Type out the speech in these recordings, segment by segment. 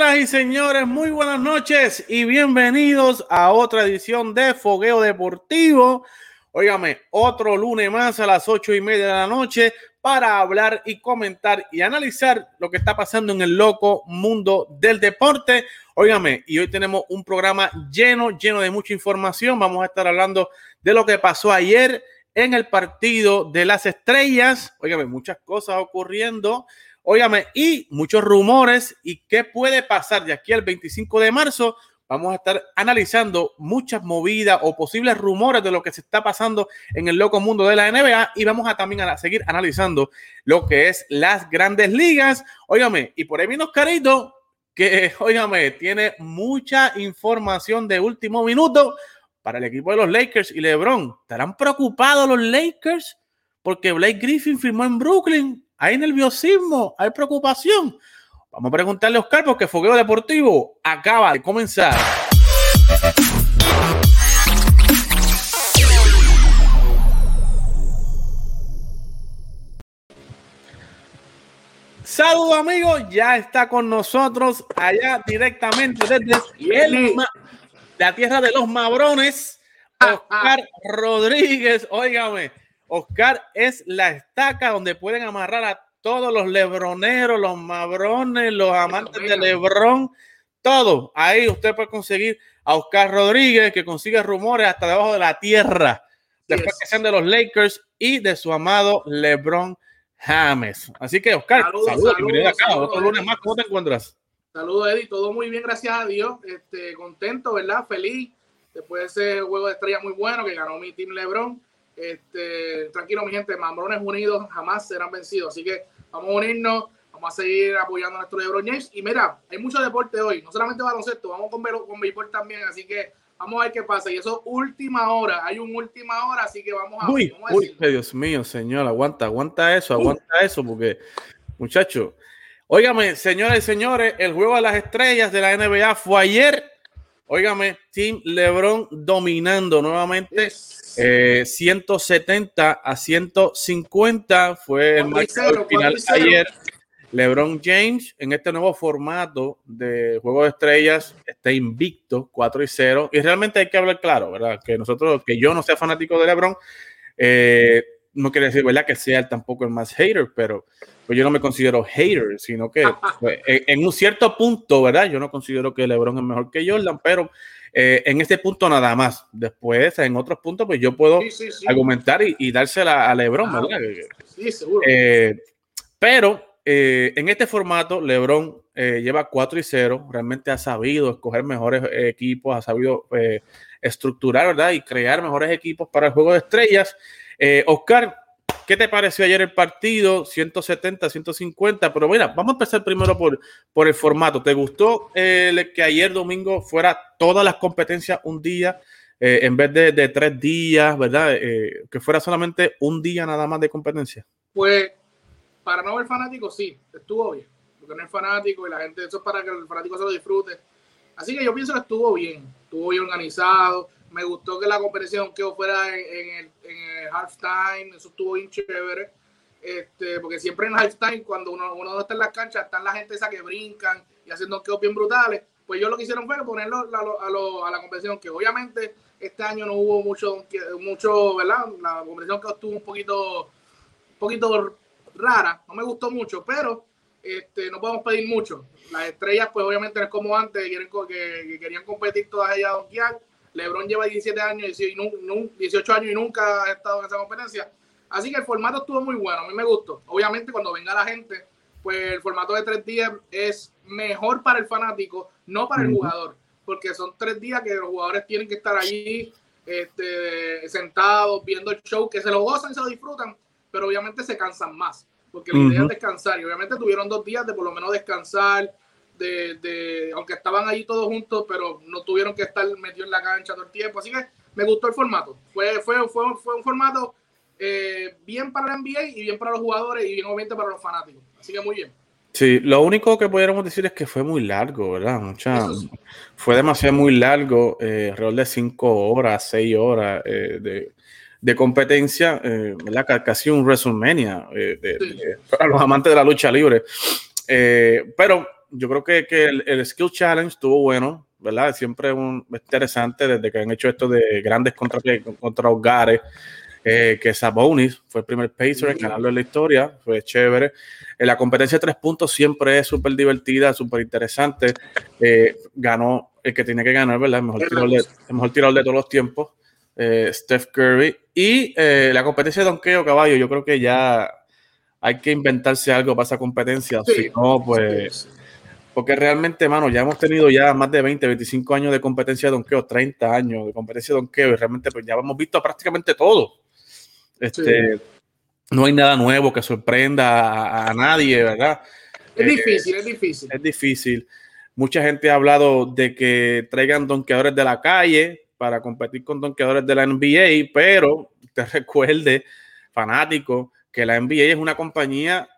Señoras y señores, muy buenas noches y bienvenidos a otra edición de Fogueo Deportivo. Óigame, otro lunes más a las ocho y media de la noche para hablar y comentar y analizar lo que está pasando en el loco mundo del deporte. Óigame, y hoy tenemos un programa lleno, lleno de mucha información. Vamos a estar hablando de lo que pasó ayer en el partido de las estrellas. Óigame, muchas cosas ocurriendo. Óigame, y muchos rumores y qué puede pasar de aquí al 25 de marzo. Vamos a estar analizando muchas movidas o posibles rumores de lo que se está pasando en el loco mundo de la NBA y vamos a también a seguir analizando lo que es las grandes ligas. Óigame, y por ahí viene Oscarito, que, óigame, tiene mucha información de último minuto para el equipo de los Lakers y LeBron. ¿Estarán preocupados los Lakers? Porque Blake Griffin firmó en Brooklyn hay nerviosismo, hay preocupación. Vamos a preguntarle a Oscar porque Fogueo Deportivo acaba de comenzar. Saludos amigos, ya está con nosotros allá directamente desde la tierra de los Mabrones, ah, ah. Oscar Rodríguez. Óigame, Oscar es la estaca donde pueden amarrar a todos los lebroneros, los mabrones, los amantes de Lebrón, todo. Ahí usted puede conseguir a Oscar Rodríguez, que consigue rumores hasta debajo de la tierra, después que sean de los Lakers y de su amado Lebron James. Así que, Oscar, saludos, bienvenido acá. Otro lunes más, ¿cómo te encuentras? Saludos, Eddie. Todo muy bien, gracias a Dios. Este, contento, ¿verdad? Feliz. Después de ese juego de estrella muy bueno que ganó mi team LeBron este, tranquilo, mi gente, Mambrones unidos jamás serán vencidos. Así que vamos a unirnos, vamos a seguir apoyando a nuestro LeBron James. Y mira, hay mucho deporte hoy, no solamente baloncesto, vamos con, con béisbol también. Así que vamos a ver qué pasa. Y eso última hora, hay un última hora, así que vamos a, uy, uy, Dios mío, señor, aguanta, aguanta eso, aguanta eso, porque, muchachos, óigame, señores y señores, el juego de las estrellas de la NBA fue ayer. Óigame, Team LeBron dominando nuevamente. 170 eh, a 150 fue el marcador final ayer. LeBron James en este nuevo formato de juego de estrellas está invicto 4 y 0 y realmente hay que hablar claro, ¿verdad? Que nosotros, que yo no sea fanático de LeBron, eh, no quiere decir, ¿verdad? Que sea tampoco el más hater, pero pues yo no me considero hater, sino que pues, en un cierto punto, ¿verdad? Yo no considero que LeBron es mejor que Jordan, pero eh, en este punto nada más. Después, en otros puntos, pues yo puedo argumentar y, dársela a Lebron, ¿verdad? Sí, seguro. Eh, pero eh, en este formato, Lebron lleva 4 y 0. Realmente ha sabido escoger mejores equipos, ha sabido estructurar, ¿verdad? Y crear mejores equipos para el juego de estrellas. Oscar, ¿Qué te pareció ayer el partido? 170, 150, pero mira, vamos a empezar primero por, por el formato. ¿Te gustó eh, que ayer domingo fuera todas las competencias un día eh, en vez de, tres días, verdad? Eh, que fuera solamente un día nada más de competencia. Pues para no ver fanático, sí, estuvo bien. Porque no es fanático y la gente, eso es para que el fanático se lo disfrute. Así que yo pienso que estuvo bien, estuvo bien organizado me gustó que la competición que fuera en, el, en, halftime, eso estuvo bien chévere. Este, porque siempre en halftime, cuando uno, uno está en las canchas, están la gente esa que brincan y haciendo quedos bien brutales. Pues ellos lo que hicieron fue ponerlo a, a, la competición, que obviamente este año no hubo mucho, mucho ¿verdad? La competición que estuvo un poquito, un poquito rara, no me gustó mucho, pero este, no podemos pedir mucho. Las estrellas, pues obviamente no es como antes, quieren, que, querían competir todas ellas a donkear LeBron lleva 17 años, y 18 años y nunca ha estado en esa competencia. Así que el formato estuvo muy bueno, a mí me gustó. Obviamente cuando venga la gente, pues el formato de tres días es mejor para el fanático, no para el jugador, porque son tres días que los jugadores tienen que estar allí este, sentados, viendo el show, que se lo gozan, se lo disfrutan, pero obviamente se cansan más, porque la idea es descansar y obviamente tuvieron dos días de por lo menos descansar, de, aunque estaban ahí todos juntos, pero no tuvieron que estar metidos en la cancha todo el tiempo. Así que me gustó el formato. Fue, fue, fue, fue un formato eh, bien para la NBA y bien para los jugadores y bien obviamente para los fanáticos. Así que muy bien. Sí, lo único que pudiéramos decir es que fue muy largo, ¿verdad? Mucha, fue demasiado muy largo, eh, alrededor de cinco horas, seis horas eh, de, de, competencia, eh, ¿verdad? Casi un WrestleMania para los amantes de la lucha libre. pero yo creo que, que el, Skill Challenge estuvo bueno, ¿verdad? Siempre un, interesante desde que han hecho esto de grandes contra, contra hogares. Eh, que Sabonis fue el primer pacer en ganarlo en la historia, fue chévere. En la competencia de tres puntos siempre es súper divertida, súper interesante. Eh, ganó el que tiene que ganar, ¿verdad? El mejor tirador de, el mejor tirador de todos los tiempos, eh, Steph Curry. Y la competencia de donkeo, caballo, yo creo que ya hay que inventarse algo para esa competencia. si no, pues. Porque realmente, mano, ya hemos tenido ya más de 20, 25 años de competencia de donkeo, 30 años de competencia de donkeo, y realmente, pues ya hemos visto prácticamente todo. Este, No hay nada nuevo que sorprenda a, nadie, ¿verdad? Es difícil, es difícil. Es difícil. Mucha gente ha hablado de que traigan donkeadores de la calle para competir con donkeadores de la NBA, pero te recuerde, fanático, que la NBA es una compañía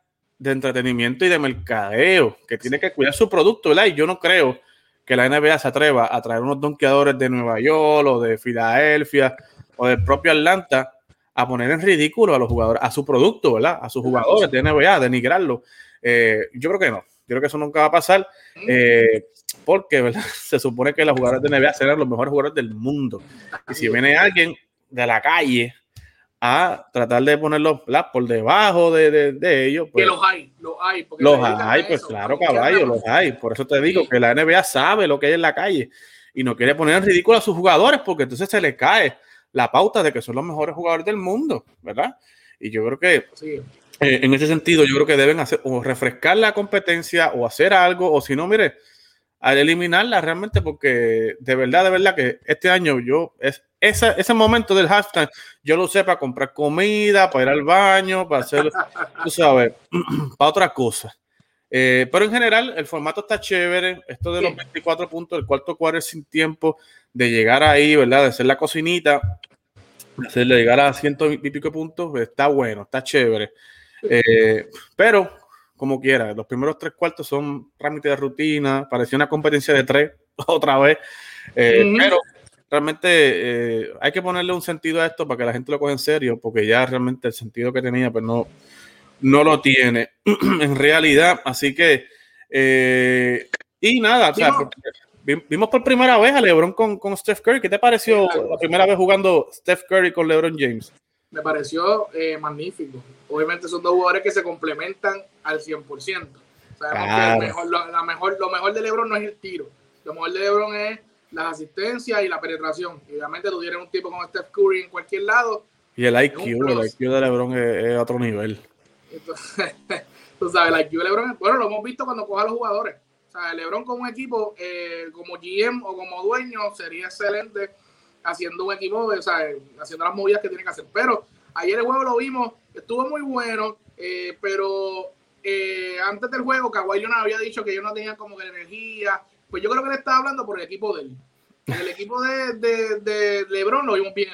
de entretenimiento y de mercadeo, que tiene que cuidar su producto, ¿verdad? Y yo no creo que la NBA se atreva a traer unos donkeadores de Nueva York o de Filadelfia o del propio Atlanta a poner en ridículo a los jugadores, a su producto, ¿verdad? A sus jugadores de NBA, denigrarlo. Eh, yo creo que no. Yo creo que eso nunca va a pasar. Eh, porque ¿verdad? se supone que los jugadores de NBA serán los mejores jugadores del mundo. Y si viene alguien de la calle a tratar de ponerlos por debajo de, de, ellos. Pues, que los hay, los hay. Los hay, pues claro, caballo, los hay. Por eso te digo que la NBA sabe lo que hay en la calle y no quiere poner en ridículo a sus jugadores porque entonces se les cae la pauta de que son los mejores jugadores del mundo, ¿verdad? Y yo creo que eh, en ese sentido, yo creo que deben hacer o refrescar la competencia o hacer algo, o si no, mire, al eliminarla realmente, porque de verdad, de verdad que este año yo es ese momento del hashtag, yo lo sé para comprar comida, para ir al baño, para hacer, tú sabes, para otra cosa. Eh, pero en general, el formato está chévere. Esto de los 24 puntos, el cuarto cuadro sin tiempo, de llegar ahí, ¿verdad? De hacer la cocinita, de hacerle llegar a ciento y pico puntos, está bueno, está chévere. Eh, pero, como quiera, los primeros tres cuartos son trámite de rutina, parecía una competencia de tres otra vez. Eh, pero realmente eh, hay que ponerle un sentido a esto para que la gente lo coja en serio, porque ya realmente el sentido que tenía, pues no, no lo tiene en realidad. Así que, eh, y nada, o sea, vimos por primera vez a LeBron con, con Steph Curry. ¿Qué te pareció la primera vez jugando Steph Curry con LeBron James? Me pareció eh, magnífico. Obviamente son dos jugadores que se complementan al 100%. Sabemos que mejor, lo, la mejor, lo mejor de LeBron no es el tiro. Lo mejor de LeBron es las asistencias y la penetración. obviamente tú tienes un tipo como Steph Curry en cualquier lado. Y el IQ, el IQ de LeBron es, otro nivel. Entonces, tú sabes, el IQ de LeBron, bueno, lo hemos visto cuando coja a los jugadores. O sea, LeBron con un equipo eh, como GM o como dueño sería excelente haciendo un equipo, o sea, haciendo las movidas que tiene que hacer. Pero ayer el juego lo vimos, estuvo muy bueno, eh, pero eh, antes del juego, Kawhi no había dicho que yo no tenía como que energía, pues yo creo que le estaba hablando por el equipo de él. El equipo de, de, LeBron lo vimos bien,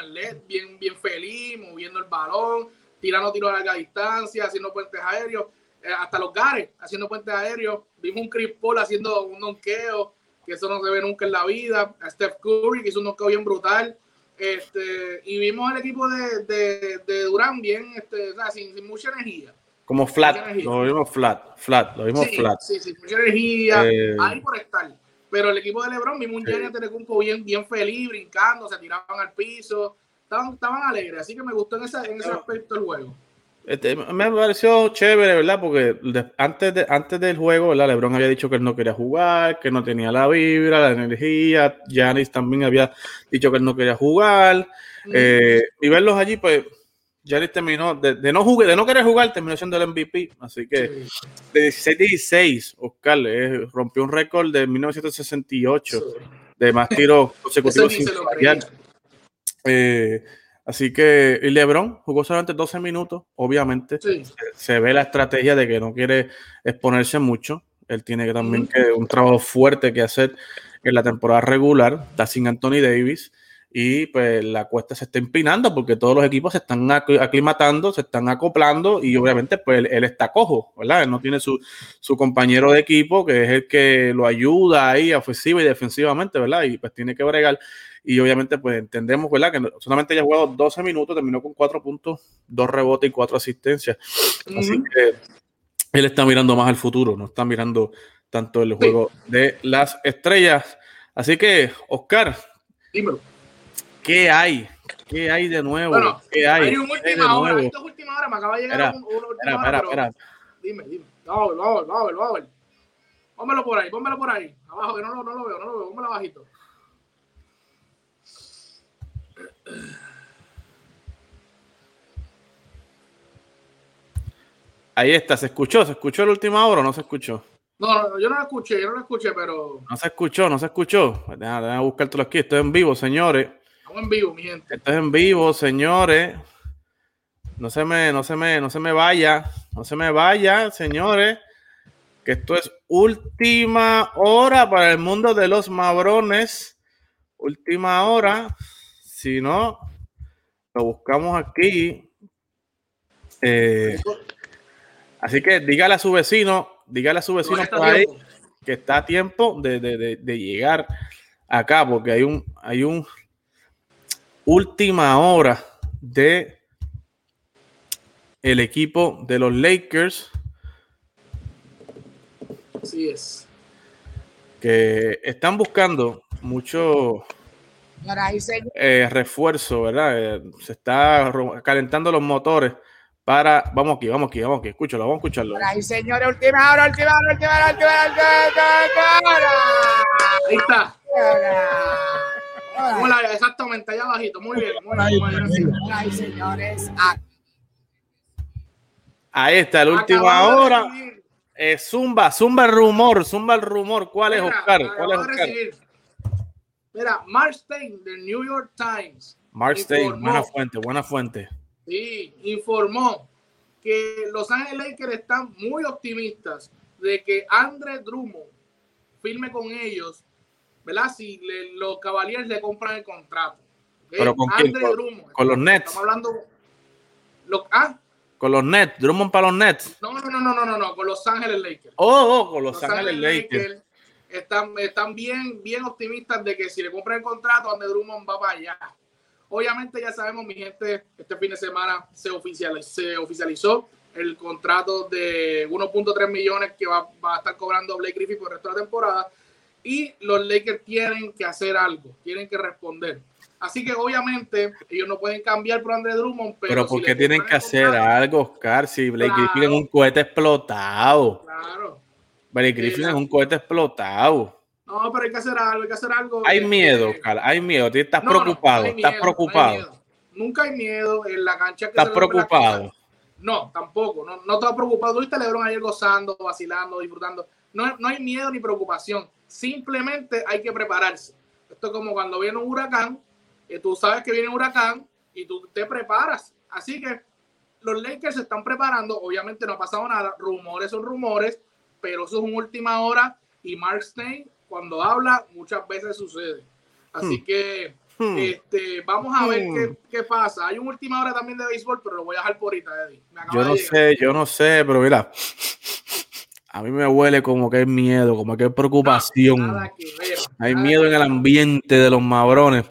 bien, bien feliz, moviendo el balón, tirando tiros a larga distancia, haciendo puentes aéreos, eh, hasta los Gares haciendo puentes aéreos. Vimos un Chris Paul haciendo un donqueo, que eso no se ve nunca en la vida. A Steph Curry, que hizo un donqueo bien brutal. Este, y vimos el equipo de, de, de Durán bien, este, o sea, sin, sin, mucha energía. Como flat, lo vimos flat, flat, lo vimos flat. Sí, sin mucha energía, eh, ahí por estar. Pero el equipo de LeBron, vimos un sí. Antetokounmpo bien, bien feliz, brincando, se tiraban al piso, estaban, estaban alegres. Así que me gustó en ese, en ese aspecto el juego. Este, me pareció chévere, ¿verdad? Porque antes, de, antes del juego, ¿verdad? LeBron había dicho que él no quería jugar, que no tenía la vibra, la energía. Giannis también había dicho que él no quería jugar. Mm. Eh, y verlos allí, pues, Giannis terminó, de, no jugar, de no querer jugar, terminó siendo el MVP. Así que de 16-16, Oscar eh, rompió un récord de 1968 de más tiros consecutivos sin fallar. Eh, así que y LeBron jugó solamente 12 minutos, obviamente. Se ve la estrategia de que no quiere exponerse mucho. Él tiene que también que un trabajo fuerte que hacer en la temporada regular. Está sin Anthony Davis y pues la cuesta se está empinando porque todos los equipos se están aclimatando, se están acoplando y obviamente pues él, está cojo, ¿verdad? Él no tiene su, su, compañero de equipo que es el que lo ayuda ahí ofensiva y defensivamente, ¿verdad? Y pues tiene que bregar y obviamente pues entendemos, ¿verdad? Que solamente haya jugado 12 minutos, terminó con 4 puntos, 2 rebotes y 4 asistencias. Así que él está mirando más al futuro, no está mirando tanto el juego de las estrellas. Así que, Oscar, dímelo. ¿Qué hay? ¿Qué hay de nuevo? Bueno, ¿Qué hay? hay un última hora. Esto es última hora. Me acaba de llegar un, una última Espera, hora. espera, pero- espera. Dime, dime. Vamos vamos vamos vamos. Pónmelo por ahí, pónmelo por ahí. Abajo, que no, lo- no lo veo, no lo veo. Pónmelo abajito. Ahí está, ¿se escuchó? ¿Se escuchó la última hora o no se escuchó? No, no, yo no lo escuché, yo no lo escuché, pero No se escuchó, no se escuchó. Déjame, déjame buscártelo aquí. Esto es en vivo, señores. Estamos en vivo, mi gente. Esto es en vivo, señores. No se me, no se me, no se me vaya. No se me vaya, señores. Que esto es última hora para el mundo de los mabrones. Última hora. Si no, lo buscamos aquí. Eh, así que dígale a su vecino, dígale a su vecino por ahí que está a tiempo de, de- de- de llegar acá, porque hay un, hay un última hora de el equipo de los Lakers Así es. que están buscando mucho eh, refuerzo, ¿verdad? Eh, se está calentando los motores para. Vamos aquí, vamos aquí, vamos aquí, escúchalo, vamos a escucharlo. y señores, última hora, última hora, última hora, última hora, última hora, Ahí está. Última ¿Cómo hora. la- exactamente, allá abajito. Muy bien, muy bien. Muy señores, Ahí está, la última Acabamos de hora. recibir- Eh, zumba, zumba el rumor, zumba el rumor. ¿Cuál es Oscar? ¿Cuál es Oscar? Mira, Mark Stein del New York Times Mark Stein, buena fuente, buena fuente. Sí, informó que Los Ángeles Lakers están muy optimistas de que Andre Drummond firme con ellos, ¿verdad? Si le- los Cavaliers le compran el contrato. ¿Pero con quién? Andre ¿Con- Drummond. con los Nets? Estamos hablando. Los, ah, Con los Nets, Drummond para los Nets. no, no, no, no, no, no, con Los Ángeles Lakers. Oh, oh, con los, Ángeles Lakers. están, están bien, bien optimistas de que si le compran el contrato, Andre Drummond va para allá. Obviamente ya sabemos, mi gente, este fin de semana se, oficial, se oficializó el contrato de 1.3 millones que va, va a estar cobrando Blake Griffin por el resto de la temporada. Y los Lakers tienen que hacer algo, tienen que responder. Así que obviamente ellos no pueden cambiar por Andre Drummond, pero, Pero ¿por qué tienen que hacer algo, Oscar? Si Blake Claro. Griffin es un cohete explotado. Claro. Blake Griffin es un cohete explotado. No, pero hay que hacer algo, hay que hacer algo. Hay Este, miedo, Oscar, hay miedo. Estás no, preocupado, no estás preocupado. hay. Nunca hay miedo en la cancha. que estás preocupado. No, tampoco. No, no estaba preocupado. Tú viste a Lebron ayer gozando, vacilando, disfrutando. No, no hay miedo ni preocupación. Simplemente hay que prepararse. Esto es como cuando viene un huracán, y tú sabes que viene un huracán y tú te preparas. Así que los Lakers se están preparando. Obviamente no ha pasado nada. Rumores son rumores, pero eso es una última hora. Y Mark Stein, cuando habla, muchas veces sucede. Así Hmm. que Hmm. este, vamos a ver Hmm. qué, qué pasa. Hay una última hora también de béisbol, pero lo voy a dejar por ahorita, Eddie. Me Yo no sé, yo no sé, pero mira, a mí me huele como que hay miedo, como que hay preocupación. Nada que ver. Hay nada miedo que en el ambiente de los mabrones.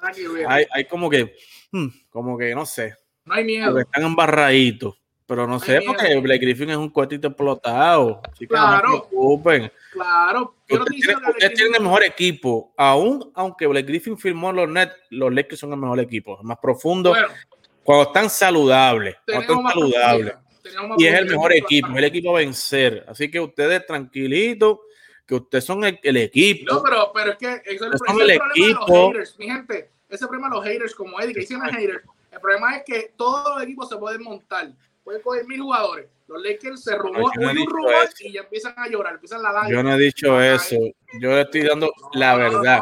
Nada que ver. Hay, hay como que, hmm, como que no sé, no hay miedo. están embarraditos. Pero no sé, miedo. porque Blake Griffin es un cohetito explotado. Así que no Claro. se preocupen. Claro. Ustedes tienen, que ustedes el mejor equipo. Aún aunque Blake Griffin firmó los Nets, los Lakers son el mejor equipo. El más profundo. Bueno, cuando están saludables. Cuando están saludables. Y es el mejor equipo, es el equipo a vencer. Así que ustedes tranquilitos, que ustedes son el, el equipo. No, pero, pero es que eso es el, el el problema de los equipo. haters, mi gente. Ese problema de los haters, como Eddie, que dicen los haters. El problema es que todos los equipos se pueden montar. Pueden coger mil jugadores. Los Lakers se yo no un rumor eso. y ya empiezan a llorar, empiezan la lágrima. Yo no he dicho eso. Yo le estoy dando No, la verdad.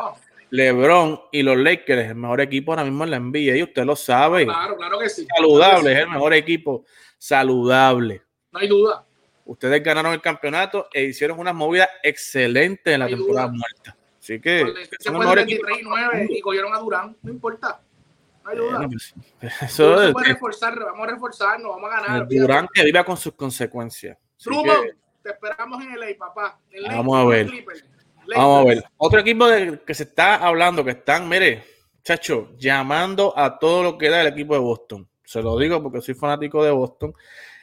LeBron y los Lakers es el mejor equipo ahora mismo en la NBA y usted lo sabe. Claro, claro que sí. Saludable, es el mejor equipo saludable. No hay duda. Ustedes ganaron el campeonato e hicieron unas movidas excelentes en la No temporada duda. muerta. Así que se el fue mejor el equipo. 23 y 9 y cogieron a Durán, no importa. No hay duda. Pues, Eso es puede reforzar, vamos a reforzarnos, vamos a ganar. el Durán que viva con sus consecuencias. Que, te esperamos en LA, papá. En LA, Vamos a ver. Clippers. Vamos a ver. Otro equipo del que se está hablando, que están, mire, chacho, llamando a todo lo que da el equipo de Boston. Se lo digo porque soy fanático de Boston.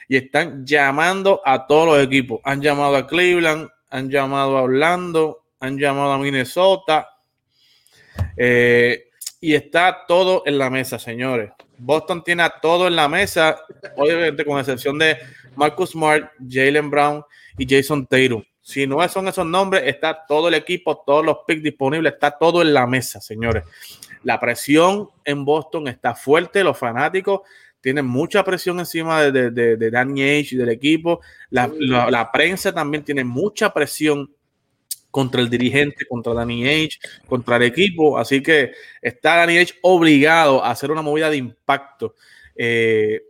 Y están llamando a todos los equipos. Han llamado a Cleveland, han llamado a Orlando, han llamado a Minnesota. Eh, y está todo en la mesa, señores. Boston tiene a todo en la mesa, obviamente con excepción de Marcus Smart, Jalen Brown y Jason Taylor. Si no son esos nombres, está todo el equipo, todos los picks disponibles, está todo en la mesa, señores. La presión en Boston está fuerte, los fanáticos tienen mucha presión encima de, de, Danny Age y del equipo. La, prensa también tiene mucha presión contra el dirigente, contra Danny Age, contra el equipo. Así que está Danny Age obligado a hacer una movida de impacto. Eh,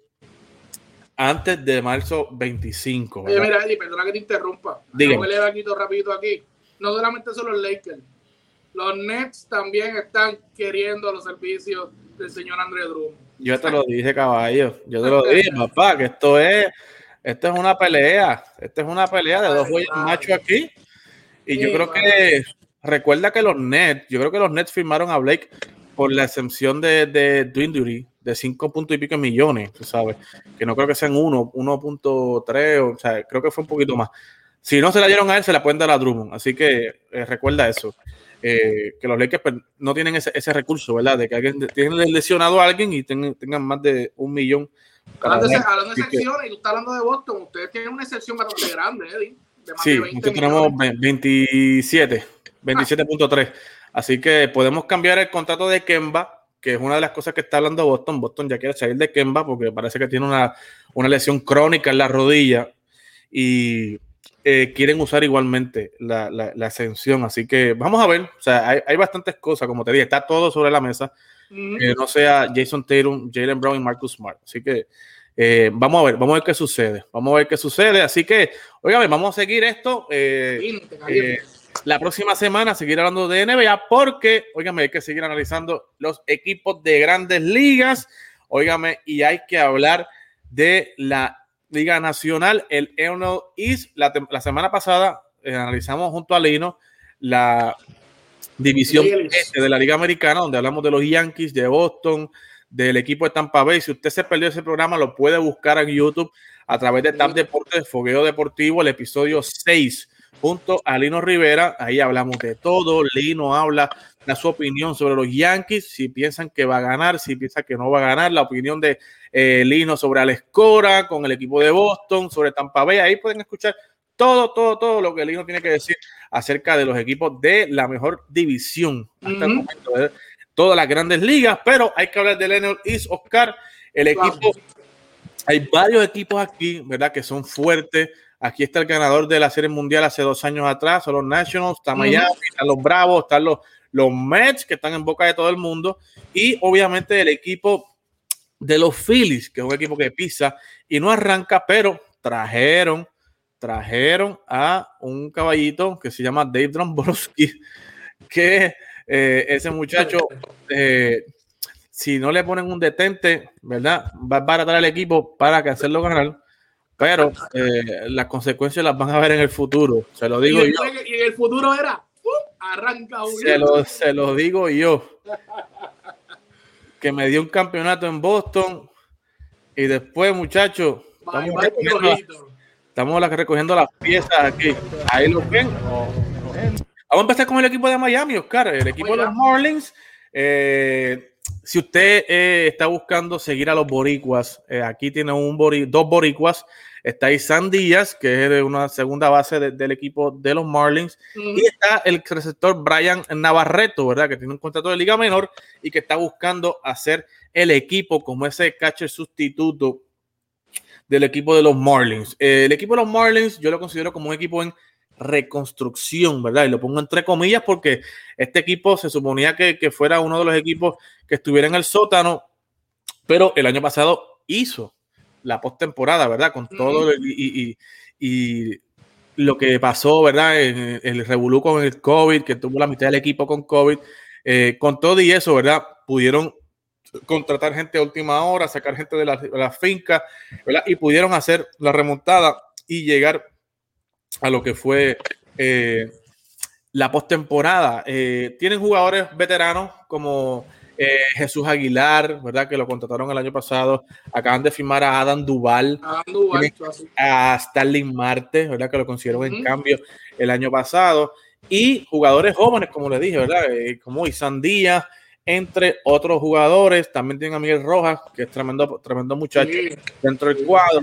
antes de marzo 25. Oye, mira, Eddie, perdona que te interrumpa. Dígame. No me le rapidito aquí. No solamente son los Lakers. Los Nets también están queriendo los servicios del señor André Drummond. Yo te lo dije, caballo. Yo te lo dije, papá, que esto es, esto es una pelea. Esto es una pelea de dos güeyes machos aquí. Y yo creo que, recuerda que los Nets, yo creo que los Nets firmaron a Blake por la exención de, de Dwindry de 5 puntos y pico millones, tú sabes, que no creo que sean 1, 1.3, o sea, creo que fue un poquito más. Si no se la dieron a él, se la pueden dar a Drummond, así que eh, recuerda eso. Eh, que los Lakers pues, no tienen ese, ese, recurso, ¿verdad? De que alguien tienen lesionado a alguien y tengan más de un millón. Hablando de, hablando de excepciones, y tú estás hablando de Boston, ustedes tienen una excepción bastante grande, Eddie. De sí, nosotros tenemos 27, 27.3. Así que podemos cambiar el contrato de Kemba que es una de las cosas que está hablando Boston. Boston ya quiere salir de Kemba porque parece que tiene una, lesión crónica en la rodilla y eh, quieren usar igualmente la, ascensión. Así que vamos a ver. O sea, hay, bastantes cosas, como te dije, está todo sobre la mesa. Que no sea Jason Tatum, Jalen Brown y Marcus Smart. Así que eh, vamos a ver, vamos a ver qué sucede. Vamos a ver qué sucede. Así que, oigan, vamos a seguir esto. Eh, la próxima semana seguir hablando de NBA porque, óigame, hay que seguir analizando los equipos de grandes ligas, óigame, y hay que hablar de la Liga Nacional, el NL East. La, semana pasada eh, analizamos junto a Lino la división este de la Liga Americana, donde hablamos de los Yankees, de Boston, del equipo de Tampa Bay. Si usted se perdió ese programa, lo puede buscar en YouTube a través de TAP Deportes, Fogueo Deportivo, el episodio 6 junto a Lino Rivera. Ahí hablamos de todo. Lino habla de su opinión sobre los Yankees, si piensan que va a ganar, si piensan que no va a ganar, la opinión de eh, Lino sobre Alex Cora con el equipo de Boston, sobre Tampa Bay. Ahí pueden escuchar todo, todo, todo lo que Lino tiene que decir acerca de los equipos de la mejor división hasta el momento de todas las grandes ligas. Pero hay que hablar del NL East, Oscar. El equipo, hay varios equipos aquí, ¿verdad? Que son fuertes Aquí está el ganador de la Serie Mundial hace dos años atrás, son los Nationals, está Miami, están los Bravos, están los, los Mets, que están en boca de todo el mundo, y obviamente el equipo de los Phillies, que es un equipo que pisa y no arranca, pero trajeron, trajeron a un caballito que se llama Dave Dombrowski, que eh, ese muchacho, eh, si no le ponen un detente, ¿verdad? Va a baratar al equipo para que hacerlo ganar. Pero eh, las consecuencias las van a ver en el futuro. Se lo digo yo. Y en el futuro era, uh, arranca se lo, se lo digo yo. que me dio un campeonato en Boston y después, muchachos, estamos, estamos recogiendo las piezas aquí. Ahí lo ven. Vamos a empezar con el equipo de Miami, Oscar. El equipo de los Marlins. Eh, si usted eh, está buscando seguir a los boricuas, aquí tiene un dos boricuas Está ahí San Díaz, que es una segunda base del equipo de los Marlins. Y está el receptor Brian Navarreto, ¿verdad? Que tiene un contrato de liga menor y que está buscando hacer el equipo como ese catcher sustituto del equipo de los Marlins. Eh, el equipo de los Marlins yo lo considero como un equipo en reconstrucción, ¿verdad? Y lo pongo entre comillas porque este equipo se suponía que, que fuera uno de los equipos que estuviera en el sótano, pero el año pasado hizo la postemporada, ¿verdad? Con todo y, lo que pasó, ¿verdad? El, el revolú con el COVID, que tuvo la mitad del equipo con COVID, eh, con todo y eso, ¿verdad? Pudieron contratar gente a última hora, sacar gente de la, finca, ¿verdad? Y pudieron hacer la remontada y llegar a lo que fue eh, la postemporada. Eh, tienen jugadores veteranos como eh, Jesús Aguilar, ¿verdad? Que lo contrataron el año pasado. Acaban de firmar a Adam Duval, a Starling Marte, ¿verdad? Que lo consiguieron en cambio el año pasado. Y jugadores jóvenes, como le dije, ¿verdad? Eh, como Isan Díaz, entre otros jugadores. También tienen a Miguel Rojas, que es tremendo, tremendo muchacho dentro del cuadro.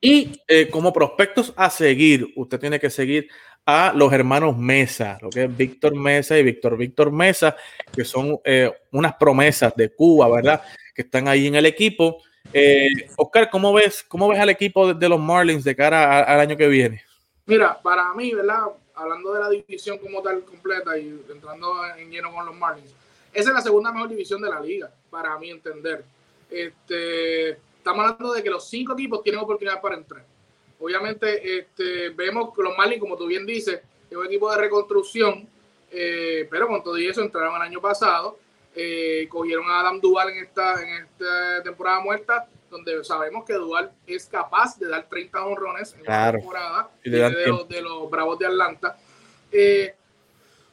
Y eh, como prospectos a seguir, usted tiene que seguir a los hermanos Mesa, lo que es Víctor Mesa y Víctor Víctor Mesa, que son eh, unas promesas de Cuba, ¿verdad? Que están ahí en el equipo. Eh, Oscar, ¿cómo ves, ¿cómo ves al equipo de, los Marlins de cara al año que viene? Mira, para mí, ¿verdad? Hablando de la división como tal completa y entrando en lleno con los Marlins, esa es la segunda mejor división de la liga, para mí entender. Este, estamos hablando de que los cinco equipos tienen oportunidad para entrar Obviamente, este, vemos que los Marlins, como tú bien dices, es un equipo de reconstrucción, eh, pero con todo eso entraron el año pasado, eh, cogieron a Adam Duval en esta, en esta temporada muerta, donde sabemos que Duval es capaz de dar 30 honrones en la temporada de, los, Bravos de Atlanta. Eh,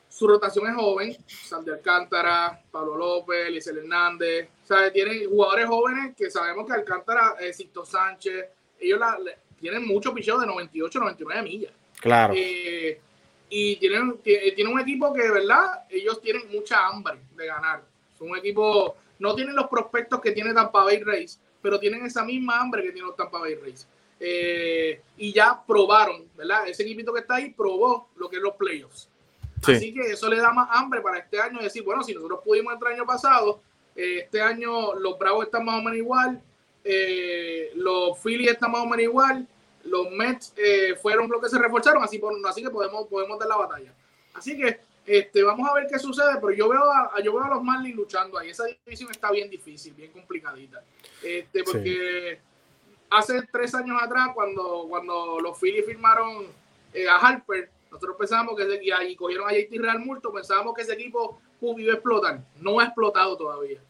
su rotación es joven, Sandy Alcántara, Pablo López, Lizel Hernández, o tienen jugadores jóvenes que sabemos que Alcántara, eh, Sánchez, ellos la, tienen muchos picheos de 98, 99 millas. Claro. Eh, y tienen, tienen un equipo que de verdad ellos tienen mucha hambre de ganar. Son un equipo, no tienen los prospectos que tiene Tampa Bay Rays, pero tienen esa misma hambre que tiene los Tampa Bay Rays. Eh, y ya probaron, ¿verdad? Ese equipito que está ahí probó lo que es los playoffs. Así que eso le da más hambre para este año decir, bueno, si nosotros pudimos entrar el año pasado, eh, este año los Bravos están más o menos igual, eh, los Phillies están más o menos igual, los Mets eh, fueron los que se reforzaron, así, por, así que podemos, podemos dar la batalla. Así que este, vamos a ver qué sucede, pero yo veo a, yo veo a los Marlins luchando ahí. Esa división está bien difícil, bien complicadita. Este, porque hace tres años atrás, cuando, cuando los Phillies firmaron eh, a Harper, nosotros pensábamos que y ahí cogieron a JT Real Multo, pensábamos que ese equipo iba a explotar. No ha explotado todavía.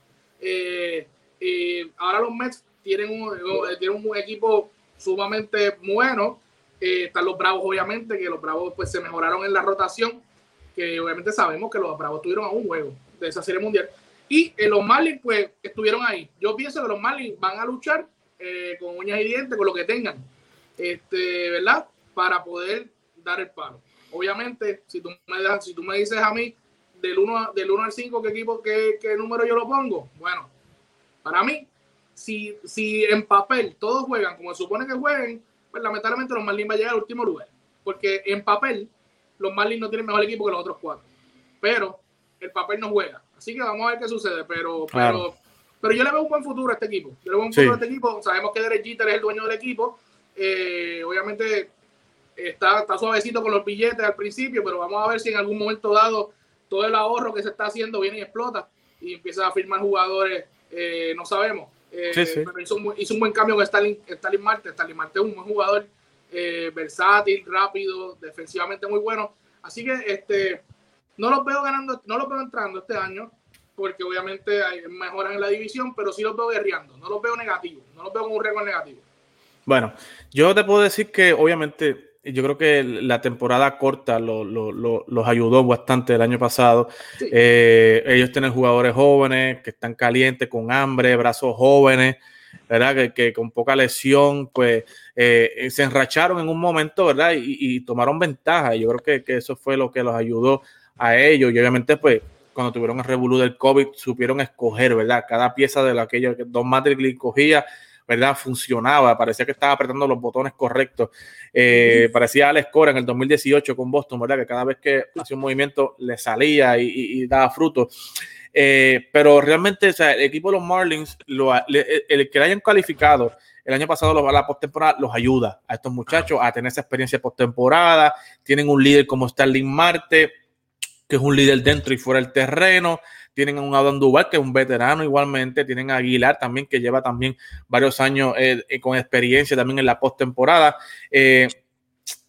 ahora los Mets tienen un, tienen un equipo sumamente bueno. Eh, están los Bravos, obviamente, que los Bravos pues se mejoraron en la rotación, que obviamente sabemos que los Bravos tuvieron a un juego de esa serie mundial. Y eh, los Marlins pues estuvieron ahí. Yo pienso que los Marlins van a luchar eh, con uñas y dientes, con lo que tengan, este, ¿verdad? Para poder dar el palo. Obviamente, si tú me, das, si tú me dices a mí del 1, del 1 al 5 qué equipo, qué, qué número yo lo pongo, bueno, para mí si, si en papel todos juegan como se supone que jueguen, pues lamentablemente los Marlins va a llegar al último lugar. Porque en papel los Marlins no tienen mejor equipo que los otros cuatro. Pero el papel no juega. Así que vamos a ver qué sucede. Pero, pero, pero yo le veo un buen futuro a este equipo. Yo le veo un futuro a este equipo. Sabemos que Derek Jeter es el dueño del equipo. Eh, obviamente está, está suavecito con los billetes al principio, pero vamos a ver si en algún momento dado todo el ahorro que se está haciendo viene y explota y empieza a firmar jugadores. Eh, no sabemos. Eh, hizo, un, buen cambio con Stalin, Stalin Marte. Stalin Marte es un buen jugador, eh, versátil, rápido, defensivamente muy bueno. Así que este, no los veo ganando, no los veo entrando este año, porque obviamente hay mejoran en la división, pero sí los veo guerreando. No los veo negativos, no los veo con un récord negativo. Bueno, yo te puedo decir que obviamente yo creo que la temporada corta los ayudó bastante el año pasado. Eh, ellos tienen jugadores jóvenes que están calientes, con hambre, brazos jóvenes, ¿verdad? Que, con poca lesión, pues eh, se enracharon en un momento, ¿verdad? Y, tomaron ventaja. Yo creo que, eso fue lo que los ayudó a ellos. Y obviamente, pues, cuando tuvieron el revolú del COVID, supieron escoger, ¿verdad? Cada pieza de aquello que Don Matrix cogía ¿verdad? Funcionaba, parecía que estaba apretando los botones correctos. Eh, parecía Alex Cora en el 2018 con Boston, ¿verdad? Que cada vez que hacía un movimiento le salía y, daba fruto. Eh, pero realmente, o sea, el equipo de los Marlins, el que le hayan calificado el año pasado a la postemporada los ayuda a estos muchachos a tener esa experiencia postemporada. Tienen un líder como Starling Marte, que es un líder dentro y fuera del terreno tienen a un Adam Duval, que es un veterano igualmente, tienen a Aguilar también, que lleva también varios años eh, eh, con experiencia también en la postemporada. Eh,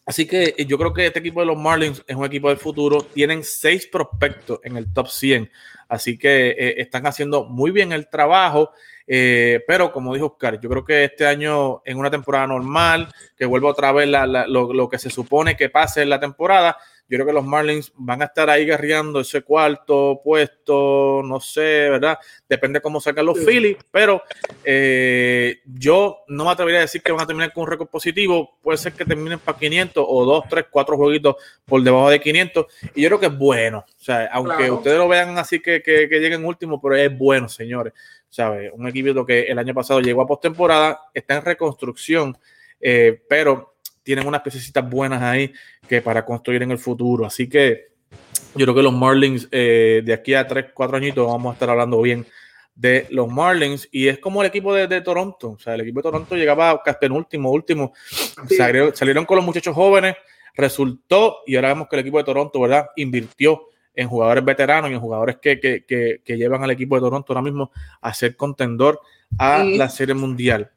así que yo creo que este equipo de los Marlins es un equipo del futuro. Tienen seis prospectos en el top 100, así que están haciendo muy bien el trabajo. pero como dijo Oscar, yo creo que este año en una temporada normal, que vuelva otra vez lo, lo, que se supone que pase en la temporada, Yo creo que los Marlins van a estar ahí guerreando ese cuarto puesto, no sé, ¿verdad? Depende cómo sacan los Phillies, pero eh, yo no me atrevería a decir que van a terminar con un récord positivo. Puede ser que terminen para 500 o 2, 3, 4 jueguitos por debajo de 500. Y yo creo que es bueno. O sea, aunque ustedes lo vean así que, que, que lleguen último, pero es bueno, señores. ¿Sabe? Un equipo que el año pasado llegó a postemporada, está en reconstrucción, eh, pero tienen unas piecitas buenas ahí que para construir en el futuro. Así que yo creo que los Marlins eh, de aquí a 3, 4 añitos vamos a estar hablando bien de los Marlins y es como el equipo de, Toronto. O sea, el equipo de Toronto llegaba casi penúltimo, último. Salieron, salieron, con los muchachos jóvenes, resultó y ahora vemos que el equipo de Toronto, ¿verdad? Invirtió en jugadores veteranos y en jugadores que, que, que, llevan al equipo de Toronto ahora mismo a ser contendor a la Serie Mundial.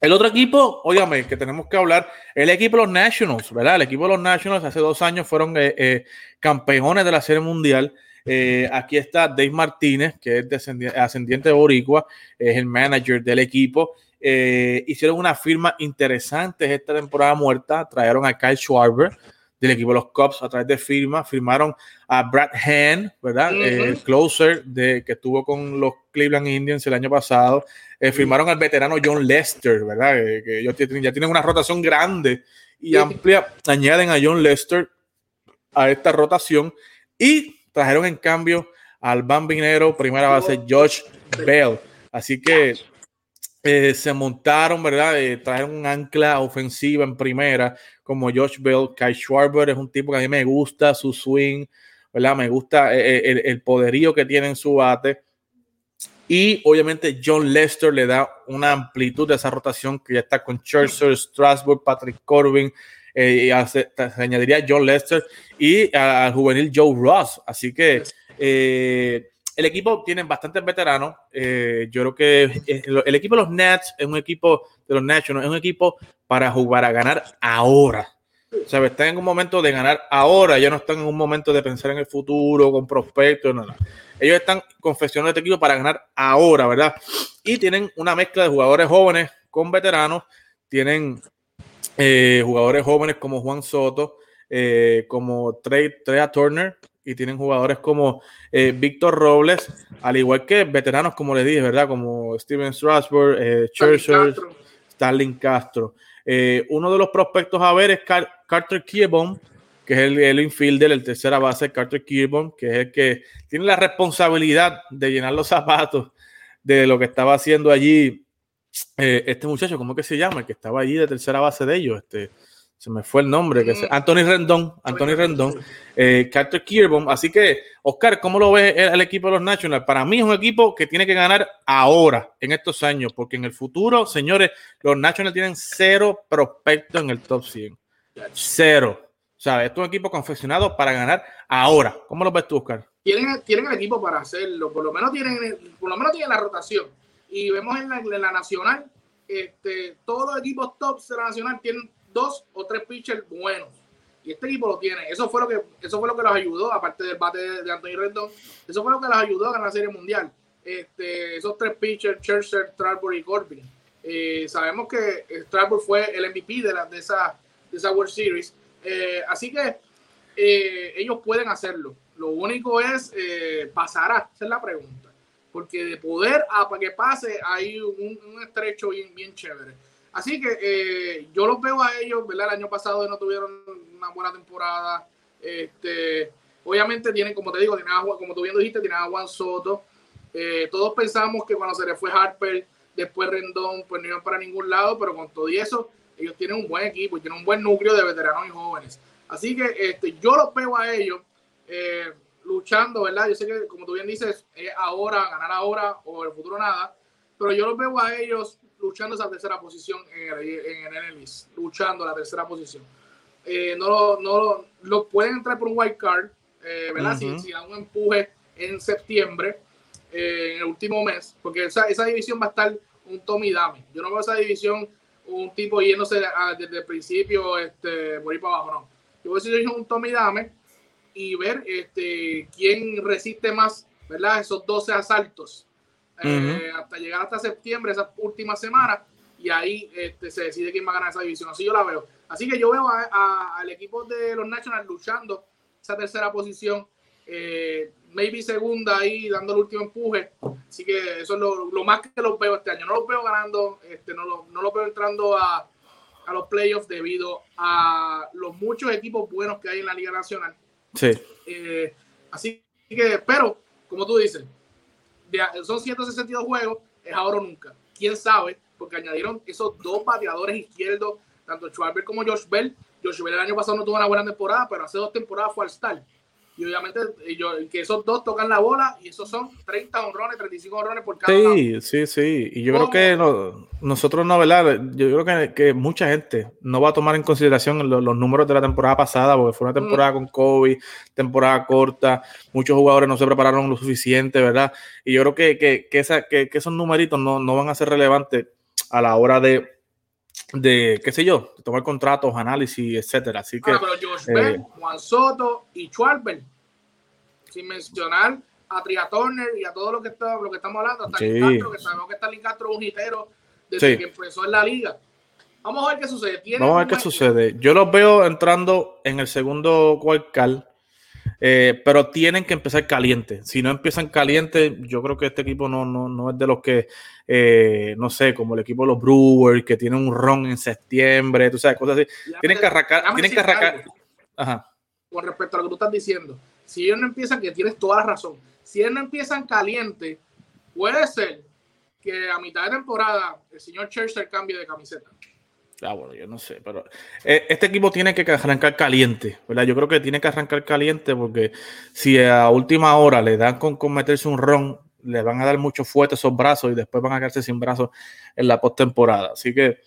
El otro equipo, óigame, que tenemos que hablar, el equipo de los Nationals, ¿verdad? El equipo de los Nationals hace dos años fueron eh, eh, campeones de la Serie Mundial. Eh, aquí está Dave Martínez, que es ascendiente de Boricua, es el manager del equipo. hicieron una firma interesante esta temporada muerta, trajeron a Kyle Schwarber, del equipo de los Cubs a través de firma. Firmaron a Brad Hand, ¿verdad? El closer de, que estuvo con los Cleveland Indians el año pasado. Eh, firmaron al veterano John Lester, ¿verdad? que ellos ya tienen una rotación grande y amplia. Añaden a John Lester a esta rotación y trajeron en cambio al bambinero, primera base, Josh Bell. Así que eh, se montaron, ¿verdad? Eh, trajeron un ancla ofensiva en primera como Josh Bell. Kai Schwarber es un tipo que a mí me gusta su swing, ¿verdad? Me gusta eh, eh, el, poderío que tiene en su bate. Y obviamente John Lester le da una amplitud de esa rotación que ya está con Scherzer, Strasburg, Patrick Corbin, eh, y se, añadiría John Lester y al juvenil Joe Ross. Así que el equipo tiene bastantes veteranos. yo creo que el, equipo de los Nets es un equipo de los Nationals, es un equipo para jugar a ganar ahora. O sea, están en un momento de ganar ahora, ya no están en un momento de pensar en el futuro, con prospectos, nada. Ellos están confeccionando este equipo para ganar ahora, ¿verdad? Y tienen una mezcla de jugadores jóvenes con veteranos, tienen eh, jugadores jóvenes como Juan Soto, eh, como Trey Turner, y tienen jugadores como eh, Víctor Robles, al igual que veteranos, como les dije, ¿verdad? Como Steven Strasburg, eh, Churchill, Stalin Castro. Eh, uno de los prospectos a ver es Carter Kierbom, que es el, el, infielder, el tercera base, Carter Kierbom, que es el que tiene la responsabilidad de llenar los zapatos de lo que estaba haciendo allí eh, este muchacho, ¿cómo que se llama? El que estaba allí de tercera base de ellos, este, se me fue el nombre, que mm. Anthony Rendón, Anthony Rendón, eh, Carter Kierbom. Así que, Oscar, ¿cómo lo ve el, equipo de los Nationals? Para mí es un equipo que tiene que ganar ahora, en estos años, porque en el futuro, señores, los Nationals tienen cero prospectos en el top 100. Cero. O sea, esto es un equipo confeccionado para ganar ahora. ¿Cómo lo ves tú, Oscar? Tienen, tienen el equipo para hacerlo, por lo menos tienen, por lo menos tienen la rotación. Y vemos en la, en la nacional, este, todos los equipos tops de la nacional tienen dos o tres pitchers buenos. Y este equipo lo tiene. Eso fue lo que, eso fue lo que los ayudó, aparte del bate de, Anthony Rendon. Eso fue lo que los ayudó a ganar la Serie Mundial. Este, esos tres pitchers, Scherzer, Strasburg y Corbin. Eh, sabemos que Strasburg fue el MVP de, la, de, esa, de esa World Series. Eh, así que eh, ellos pueden hacerlo. Lo único es, pasará, esa es la pregunta. Porque de poder a que pase hay un, un estrecho bien, bien chévere. Así que eh, yo los veo a ellos, ¿verdad? El año pasado no tuvieron una buena temporada. Este, obviamente tienen, como te digo, tienen como tú bien dijiste, tienen a Juan Soto. Eh, todos pensamos que cuando se le fue Harper, después Rendón, pues no iban para ningún lado, pero con todo y eso, ellos tienen un buen equipo tienen un buen núcleo de veteranos y jóvenes. Así que este, yo los veo a ellos eh, luchando, ¿verdad? Yo sé que, como tú bien dices, es ahora, ganar ahora o el futuro nada, pero yo los veo a ellos luchando esa tercera posición en el, en el luchando la tercera posición. Eh, no, no lo pueden entrar por un white card, eh, ¿verdad? si, dan un empuje en septiembre, eh, en el último mes, porque esa, esa, división va a estar un Tommy Dame. Yo no veo esa división un tipo yéndose desde el principio este, por ahí para abajo, no. Yo veo esa división un Tommy Dame y ver este, quién resiste más, ¿verdad? Esos 12 asaltos eh, hasta llegar hasta septiembre, esa última semana, y ahí este, se decide quién va a ganar esa división. Así yo la veo. Así que yo veo al equipo de los Nationals luchando esa tercera posición, eh, maybe segunda ahí, dando el último empuje. Así que eso es lo, más que los veo este año. No los veo ganando, este, no, lo, no los veo entrando a, a los playoffs debido a los muchos equipos buenos que hay en la Liga Nacional. Sí. Eh, así que, pero, como tú dices, son 162 juegos, es ahora o nunca. ¿Quién sabe? Porque añadieron esos dos bateadores izquierdos, tanto Schwarber como Josh Bell. Josh Bell el año pasado no tuvo una buena temporada, pero hace dos temporadas fue al Star y obviamente que esos dos tocan la bola y esos son 30 honrones, 35 honrones por cada Sí, sí, sí. Y yo creo que nosotros no, ¿verdad? Yo creo que, que, mucha gente no va a tomar en consideración los, números de la temporada pasada, porque fue una temporada con COVID, temporada corta, muchos jugadores no se prepararon lo suficiente, ¿verdad? Y yo creo que, que, que, esa, que, esos numeritos no, no van a ser relevantes a la hora de de, qué sé yo, tomar contratos, análisis, etcétera. Así que. Ah, pero Josh eh, Juan Soto y Schwarber, sin mencionar a Tria Turner y a todo lo que, está, lo que estamos hablando, hasta sí. Castro, que sabemos que está Castro un hitero desde que empezó en la liga. Vamos a ver qué sucede. Vamos a ver qué sucede. Yo los veo entrando en el segundo cuarcal eh, pero tienen que empezar caliente. Si no empiezan caliente, yo creo que este equipo no, no, no es de los que, eh, no sé, como el equipo de los Brewers, que tienen un ron en septiembre, tú sabes, cosas así. tienen que arrancar. Tienen que arrancar. Ajá. Con respecto a lo que tú estás diciendo, si ellos no empiezan, que tienes toda la razón, si ellos no empiezan caliente, puede ser que a mitad de temporada el señor Churchill cambie de camiseta. Ah, bueno, yo no sé, pero eh, este equipo tiene que arrancar caliente, ¿verdad? Yo creo que tiene que arrancar caliente porque si a última hora le dan con, meterse un ron, le van a dar mucho fuerte esos brazos y después van a quedarse sin brazos en la postemporada. Así que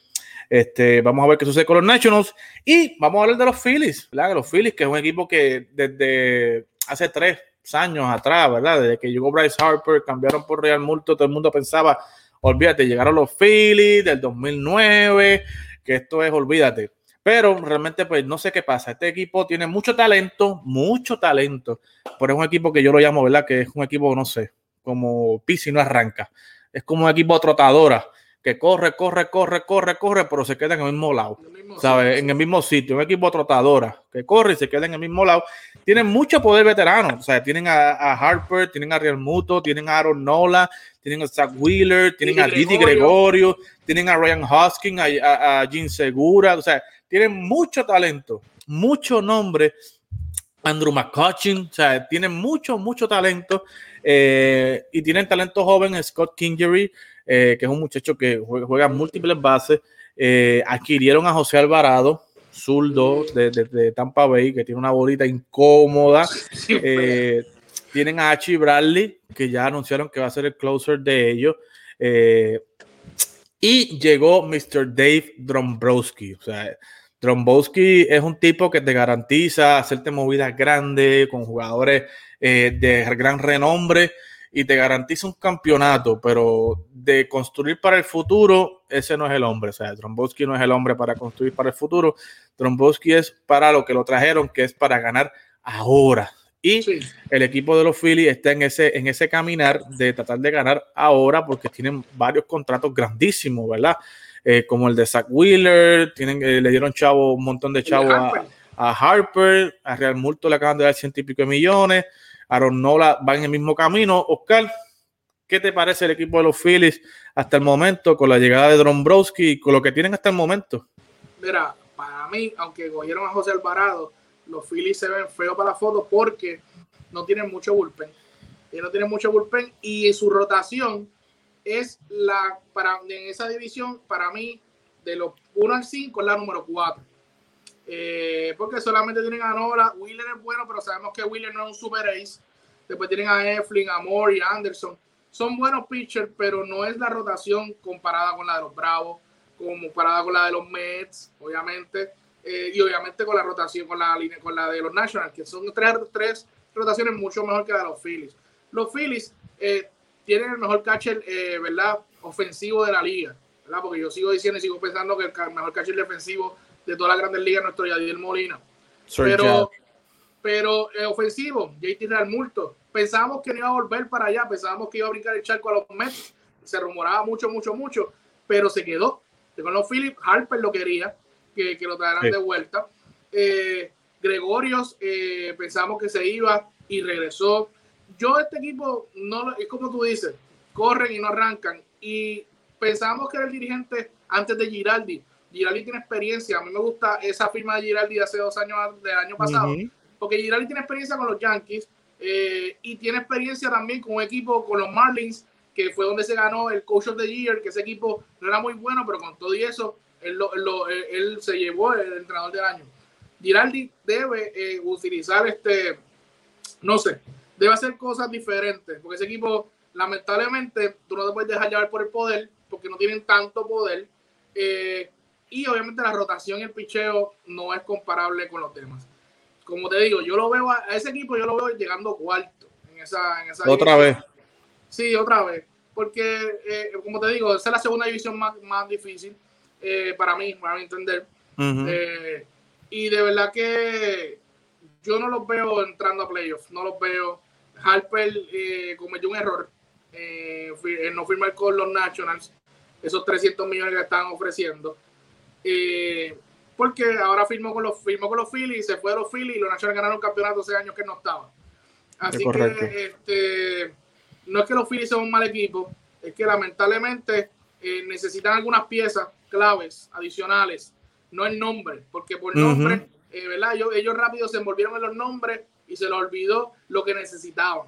este, vamos a ver qué sucede con los Nationals y vamos a hablar de los Phillies, ¿verdad? Los Phillies, que es un equipo que desde hace tres años atrás, ¿verdad? Desde que llegó Bryce Harper, cambiaron por Real Multo, todo el mundo pensaba, olvídate, llegaron los Phillies del 2009 que esto es, olvídate. Pero realmente, pues no sé qué pasa. Este equipo tiene mucho talento, mucho talento. Pero es un equipo que yo lo llamo, ¿verdad? Que es un equipo, no sé, como Pisi no arranca. Es como un equipo trotadora que corre, corre, corre, corre, corre, pero se queda en el mismo lado, ¿sabes? En el mismo sitio, un equipo trotadora que corre y se queda en el mismo lado. Tienen mucho poder veterano, o sea, tienen a, Harper, tienen a Real Muto, tienen a Aaron Nola, tienen a Zach Wheeler, tienen a Didi Gregorio. tienen a Ryan Hoskin, a, a, Jim Segura, o sea, tienen mucho talento, mucho nombre. Andrew McCutcheon, o sea, tienen mucho, mucho talento eh, y tienen talento joven, Scott Kingery, eh, que es un muchacho que juega, múltiples bases. Eh, adquirieron a José Alvarado, zurdo de, Tampa Bay, que tiene una bolita incómoda. Eh, tienen a Archie Bradley, que ya anunciaron que va a ser el closer de ellos. y llegó Mr. Dave Drombrowski. O sea, Drombrowski es un tipo que te garantiza hacerte movidas grandes con jugadores de gran renombre y te garantiza un campeonato, pero de construir para el futuro, ese no es el hombre. O sea, Trombowski no es el hombre para construir para el futuro. Trombowski es para lo que lo trajeron, que es para ganar ahora. Y el equipo de los Phillies está en ese, en ese caminar de tratar de ganar ahora porque tienen varios contratos grandísimos, ¿verdad? Eh, como el de Zach Wheeler, tienen, eh, le dieron chavo, un montón de chavos a, a, Harper, a Real Multo le acaban de dar ciento y pico de millones. Aaron Nola va en el mismo camino. Oscar, ¿qué te parece el equipo de los Phillies hasta el momento con la llegada de Dombrowski y con lo que tienen hasta el momento? Mira, para mí, aunque cogieron a José Alvarado, los Phillies se ven feos para la foto porque no tienen mucho bullpen. No tienen mucho bullpen y su rotación es la, para en esa división, para mí, de los 1 al 5 es la número 4. Eh, porque solamente tienen a Nora. Wheeler es bueno, pero sabemos que Wheeler no es un super ace. Después tienen a Eflin, a Moore y Anderson. Son buenos pitchers, pero no es la rotación comparada con la de los Bravos, comparada con la de los Mets, obviamente. Eh, y obviamente con la rotación, con la, con la de los Nationals, que son tres, tres rotaciones mucho mejor que la de los Phillies. Los Phillies eh, tienen el mejor catcher, ¿verdad? Ofensivo de la liga, ¿verdad? Porque yo sigo diciendo y sigo pensando que el mejor catcher defensivo de todas las grandes ligas, nuestro Yadier Molina. pero pero eh, ofensivo, JT Real Multo. Pensábamos que no iba a volver para allá, pensábamos que iba a brincar el charco a los Mets. Se rumoraba mucho, mucho, mucho, pero se quedó. con los Phillips, Harper lo quería, que, lo traerán de vuelta. Eh, Gregorios eh, pensamos que se iba y regresó. Yo este equipo, no es como tú dices, corren y no arrancan. Y pensamos que era el dirigente antes de Giraldi. Giraldi tiene experiencia. A mí me gusta esa firma de Giraldi de hace dos años del año pasado, porque Giraldi tiene experiencia con los Yankees eh, y tiene experiencia también con un equipo, con los Marlins, que fue donde se ganó el Coach of the Year, que ese equipo no era muy bueno, pero con todo y eso, él, él, se llevó el entrenador del año. Giraldi debe eh, utilizar este, no sé, debe hacer cosas diferentes, porque ese equipo, lamentablemente, tú no te puedes dejar llevar por el poder, porque no tienen tanto poder. Eh, y obviamente la rotación y el picheo no es comparable con los demás. Como te digo, yo lo veo a, ese equipo, yo lo veo llegando cuarto en esa. En esa otra vez. Sí, otra vez. Porque, eh, como te digo, esa es la segunda división más, más difícil para mí, para mi entender. Y de verdad que yo no los veo entrando a playoffs, no los veo. Harper eh, cometió un error eh, no firmar con los Nationals esos 300 millones que están ofreciendo. Eh, porque ahora firmó con los firmó con los Phillies, se fue a los Phillies y los Nationals ganaron un campeonato hace años que no estaban. Así que este, no es que los Phillies sean un mal equipo, es que lamentablemente eh, necesitan algunas piezas claves adicionales no el nombre, porque por nombre, eh, ¿verdad? Ellos, ellos rápido se envolvieron en los nombres y se les olvidó lo que necesitaban.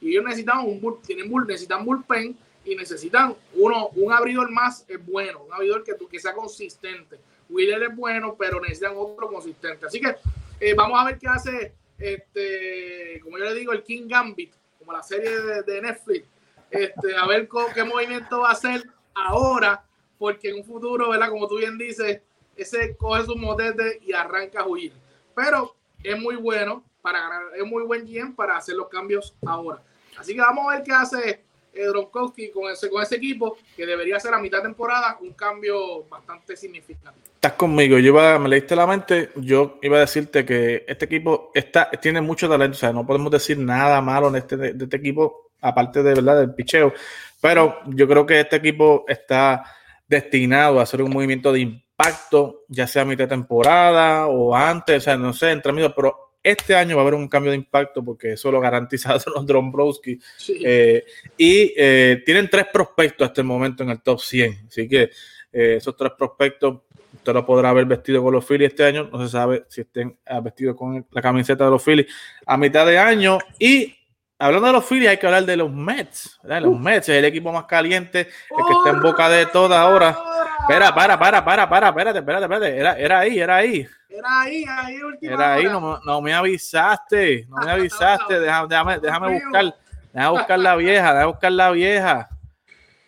Y ellos necesitaban un bull, tienen bull, necesitan bullpen y necesitan uno, un abridor más es bueno, un abridor que, que sea consistente. Wheeler es bueno, pero necesitan otro consistente. Así que eh, vamos a ver qué hace, este, como yo le digo, el King Gambit, como la serie de, Netflix. Este, a ver qué movimiento va a hacer ahora, porque en un futuro, ¿verdad? Como tú bien dices, ese coge su motete y arranca a huir. Pero es muy bueno para ganar, es muy buen GM para hacer los cambios ahora. Así que vamos a ver qué hace eh, Gronkowski con ese, con ese equipo, que debería ser a mitad temporada un cambio bastante significativo. Estás conmigo, yo iba, me leíste la mente, yo iba a decirte que este equipo está, tiene mucho talento, o sea, no podemos decir nada malo en este, de este equipo, aparte de verdad del picheo, pero yo creo que este equipo está destinado a hacer un movimiento de impacto, ya sea a mitad de temporada o antes, o sea, no sé, entre medio, pero este año va a haber un cambio de impacto porque eso lo garantizaron los Dombrowski. Eh, y eh, tienen tres prospectos hasta el momento en el top 100. Así que eh, esos tres prospectos, usted lo podrá haber vestido con los Phillies este año. No se sabe si estén vestidos con la camiseta de los Phillies a mitad de año. Y hablando de los Phillies, hay que hablar de los Mets. Los Mets es el equipo más caliente, el que está en boca de toda ahora. Espera, para, para, para, para, espérate, espérate, espérate. Era, era ahí, era ahí. Era ahí, ahí última Era ahí, no, no, me avisaste, no me avisaste. déjame, déjame buscar, déjame buscar la vieja, déjame buscar la vieja.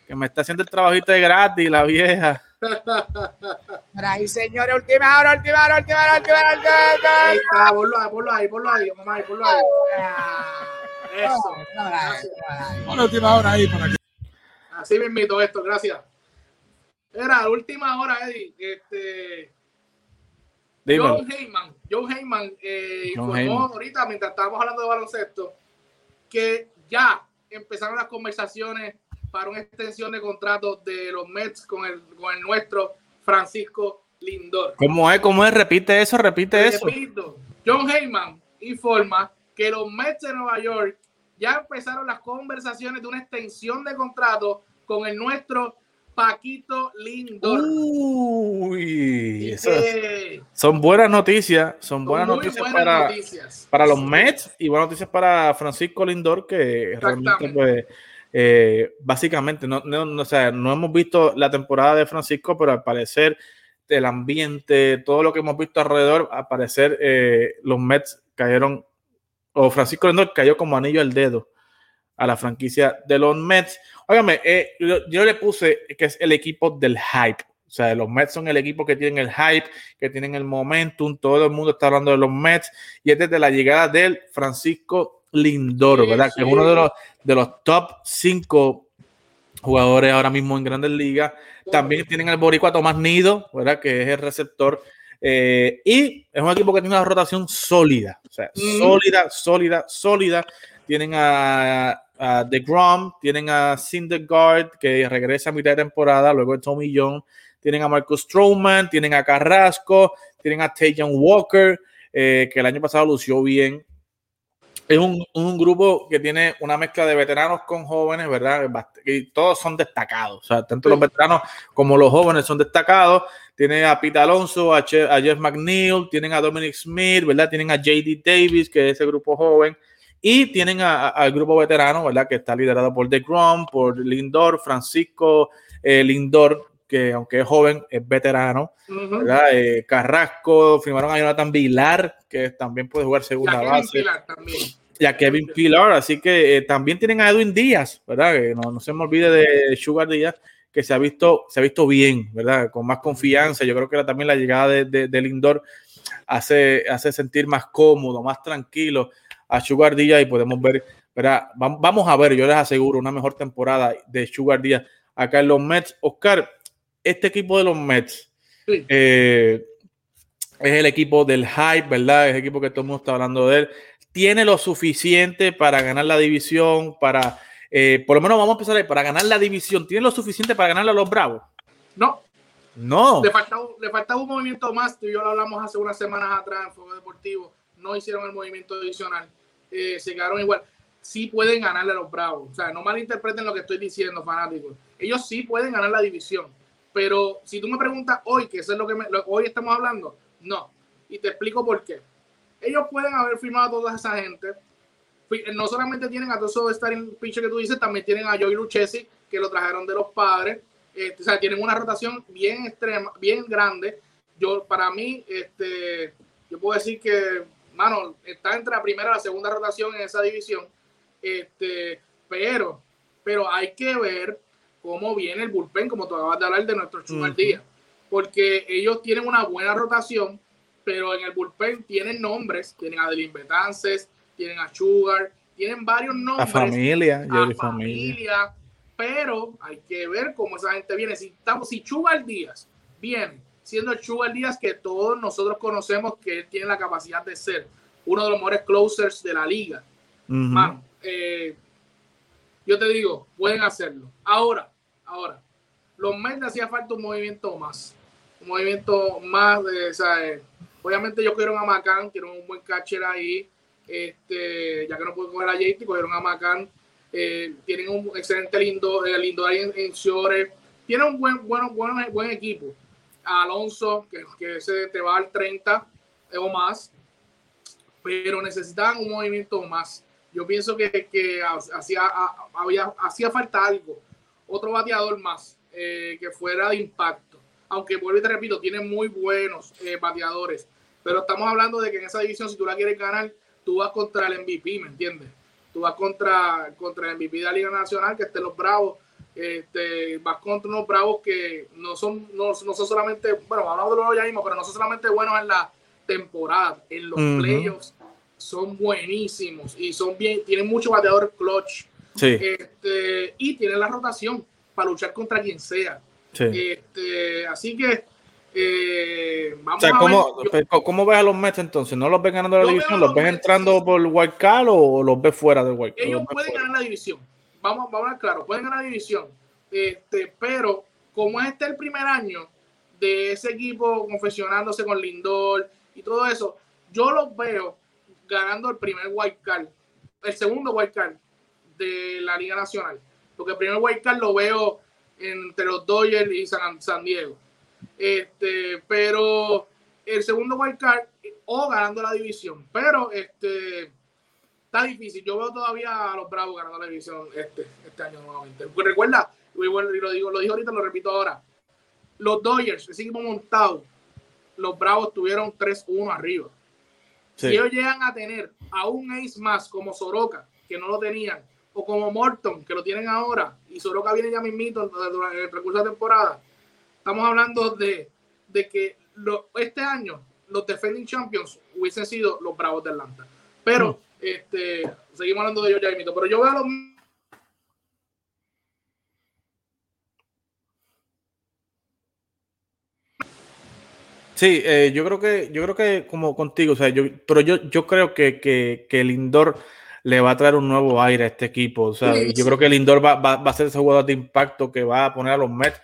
Que me está haciendo el trabajito de gratis, la vieja. Por ahí, señores, última hora, última hora, última hora, última hora. Ahí está, ponlo ahí, ponlo ahí, ponlo ahí, mamá, ponlo ahí. Eso. Última hora ahí para que. Así me invito esto, gracias. Era última hora, Eddie. Este, John Heyman, John Heyman eh, informó ahorita, mientras estábamos hablando de baloncesto, que ya empezaron las conversaciones para una extensión de contrato de los Mets con el, con el nuestro Francisco Lindor. ¿Cómo es? ¿Cómo es? Repite eso, repite eso. John Heyman informa que los Mets de Nueva York ya empezaron las conversaciones de una extensión de contrato con el nuestro Paquito Lindor. Uy, son buenas noticias, son, buenas, noticias, para, para los Mets y buenas noticias para Francisco Lindor, que realmente, pues, eh, básicamente, no, no, no, no hemos visto la temporada de Francisco, pero al parecer el ambiente, todo lo que hemos visto alrededor, al parecer eh, los Mets cayeron, o Francisco Lindor cayó como anillo al dedo a la franquicia de los Mets. Óigame, eh, yo, le puse que es el equipo del hype. O sea, los Mets son el equipo que tienen el hype, que tienen el momentum. Todo el mundo está hablando de los Mets. Y es desde la llegada del Francisco Lindor, ¿verdad? Que es uno de los, de los top 5 jugadores ahora mismo en Grandes Ligas. También tienen el Boricua Tomás Nido, ¿verdad? Que es el receptor. Eh, y es un equipo que tiene una rotación sólida. O sea, sólida, sólida, sólida. Tienen a The Grom, tienen a Syndergaard que regresa a mitad de temporada, luego de Tommy Young, tienen a Marcus Stroman, tienen a Carrasco, tienen a Tajan Walker, eh, que el año pasado lució bien. Es un, un, grupo que tiene una mezcla de veteranos con jóvenes, ¿verdad? Y todos son destacados. O sea, tanto los veteranos como los jóvenes son destacados. Tienen a Pete Alonso, a, Jeff McNeil, tienen a Dominic Smith, ¿verdad? Tienen a JD Davis, que es ese grupo joven. Y tienen al grupo veterano, ¿verdad? Que está liderado por The Grom, por Lindor, Francisco eh, Lindor, que aunque es joven, es veterano. Eh, Carrasco, firmaron a Jonathan Vilar, que también puede jugar segunda base. Y a Kevin Pilar, así que eh, también tienen a Edwin Díaz, ¿verdad? Que no, no, se me olvide de Sugar Díaz, que se ha visto, se ha visto bien, ¿verdad? Con más confianza. Yo creo que también la llegada de, de, Lindor hace, hace sentir más cómodo, más tranquilo a Sugar Díaz y podemos ver, ¿verdad? Vamos a ver, yo les aseguro, una mejor temporada de Sugar Díaz acá en los Mets. Oscar, este equipo de los Mets eh, es el equipo del hype, ¿verdad? Es el equipo que todo el mundo está hablando de él. Tiene lo suficiente para ganar la división, para, eh, por lo menos vamos a empezar ahí, para ganar la división. ¿Tiene lo suficiente para ganarle a los Bravos? No. No. Le faltaba, le faltaba un movimiento más. Tú y yo lo hablamos hace unas semanas atrás en Fuego Deportivo. No hicieron el movimiento adicional. Eh, se quedaron igual. Sí pueden ganarle a los Bravos. O sea, no malinterpreten lo que estoy diciendo, fanáticos. Ellos sí pueden ganar la división pero si tú me preguntas hoy, que eso es lo que hoy estamos hablando, no. Y te explico por qué. Ellos pueden haber firmado a toda esa gente. No solamente tienen a todos esos starting pitcher que tú dices, también tienen a Joey Lucchesi, que lo trajeron de los padres. Este, o sea, tienen una rotación bien extrema, bien grande. Yo, para mí, este, yo puedo decir que, mano, está entre la primera y la segunda rotación en esa división. Este, pero, pero hay que ver cómo viene el bullpen, como tú acabas de hablar de nuestro Sugar Díaz, porque ellos tienen una buena rotación, pero en el bullpen tienen nombres, tienen a Adeline Betances, tienen a Sugar, tienen varios nombres. A familia, a familia, familia, pero hay que ver cómo esa gente viene. Si, estamos, si Díaz viene siendo el Sugar Díaz que todos nosotros conocemos que él tiene la capacidad de ser uno de los mejores closers de la liga. Eh, yo te digo, pueden hacerlo. Ahora, Ahora, los Mets hacía falta un movimiento más. Un movimiento más de, ¿sabes? Obviamente yo quiero a Macán, quiero un buen catcher ahí. Este, ya que no puedo coger a JT, cogieron a Macán. Eh, tienen un excelente lindo, eh, lindo ahí en, en Tienen un buen, bueno, bueno, buen equipo. Alonso, que, que se te va al 30 o más, pero necesitaban un movimiento más. Yo pienso que, que hacía, había, hacía falta algo otro bateador más eh, que fuera de impacto. Aunque vuelvo y te repito, tiene muy buenos eh, bateadores. Pero estamos hablando de que en esa división, si tú la quieres ganar, tú vas contra el MVP, ¿me entiendes? Tú vas contra, contra el MVP de la Liga Nacional, que estén los Bravos. Este, vas contra unos Bravos que no son, no, son solamente, bueno, hablamos de los ya mismo, pero no son solamente buenos en la temporada, en los playoffs son buenísimos y son bien, tienen mucho bateador clutch este, y tiene la rotación para luchar contra quien sea. Este, así que eh, vamos a ¿cómo, ¿cómo, ves a los Mets entonces? ¿No los ves ganando la división? ¿Los, ves entrando por el Wild Card o los ves fuera del Wild Card? Ellos pueden ganar la división. Vamos, vamos a ver claro, pueden ganar la división. Este, pero como este es el primer año de ese equipo confesionándose con Lindor y todo eso, yo los veo ganando el primer Wild Card, el segundo Wild Card de la Liga Nacional. Porque el primer wildcard lo veo entre los Dodgers y San, Diego. Este, pero el segundo wildcard o ganando la división. Pero este está difícil. Yo veo todavía a los Bravos ganando la división este, este año nuevamente. Porque recuerda, y lo digo, lo digo ahorita, lo repito ahora. Los Dodgers, ese equipo montado, los Bravos tuvieron 3-1 arriba. Si ellos llegan a tener a un ace más como Soroka, que no lo tenían, o como Morton, que lo tienen ahora, y Soroka viene ya mismito durante el recurso de temporada, estamos hablando de, de que lo, este año los defending champions hubiesen sido los Bravos de Atlanta. Pero, mm. este, seguimos hablando de ellos ya mismito, pero yo veo a los Sí, eh, yo creo que, yo creo que como contigo, o sea, yo, pero yo, yo creo que, que, que el indoor le va a traer un nuevo aire a este equipo. O sea, yo creo que el Lindor va, va, a ser ese jugador de impacto que va a poner a los Mets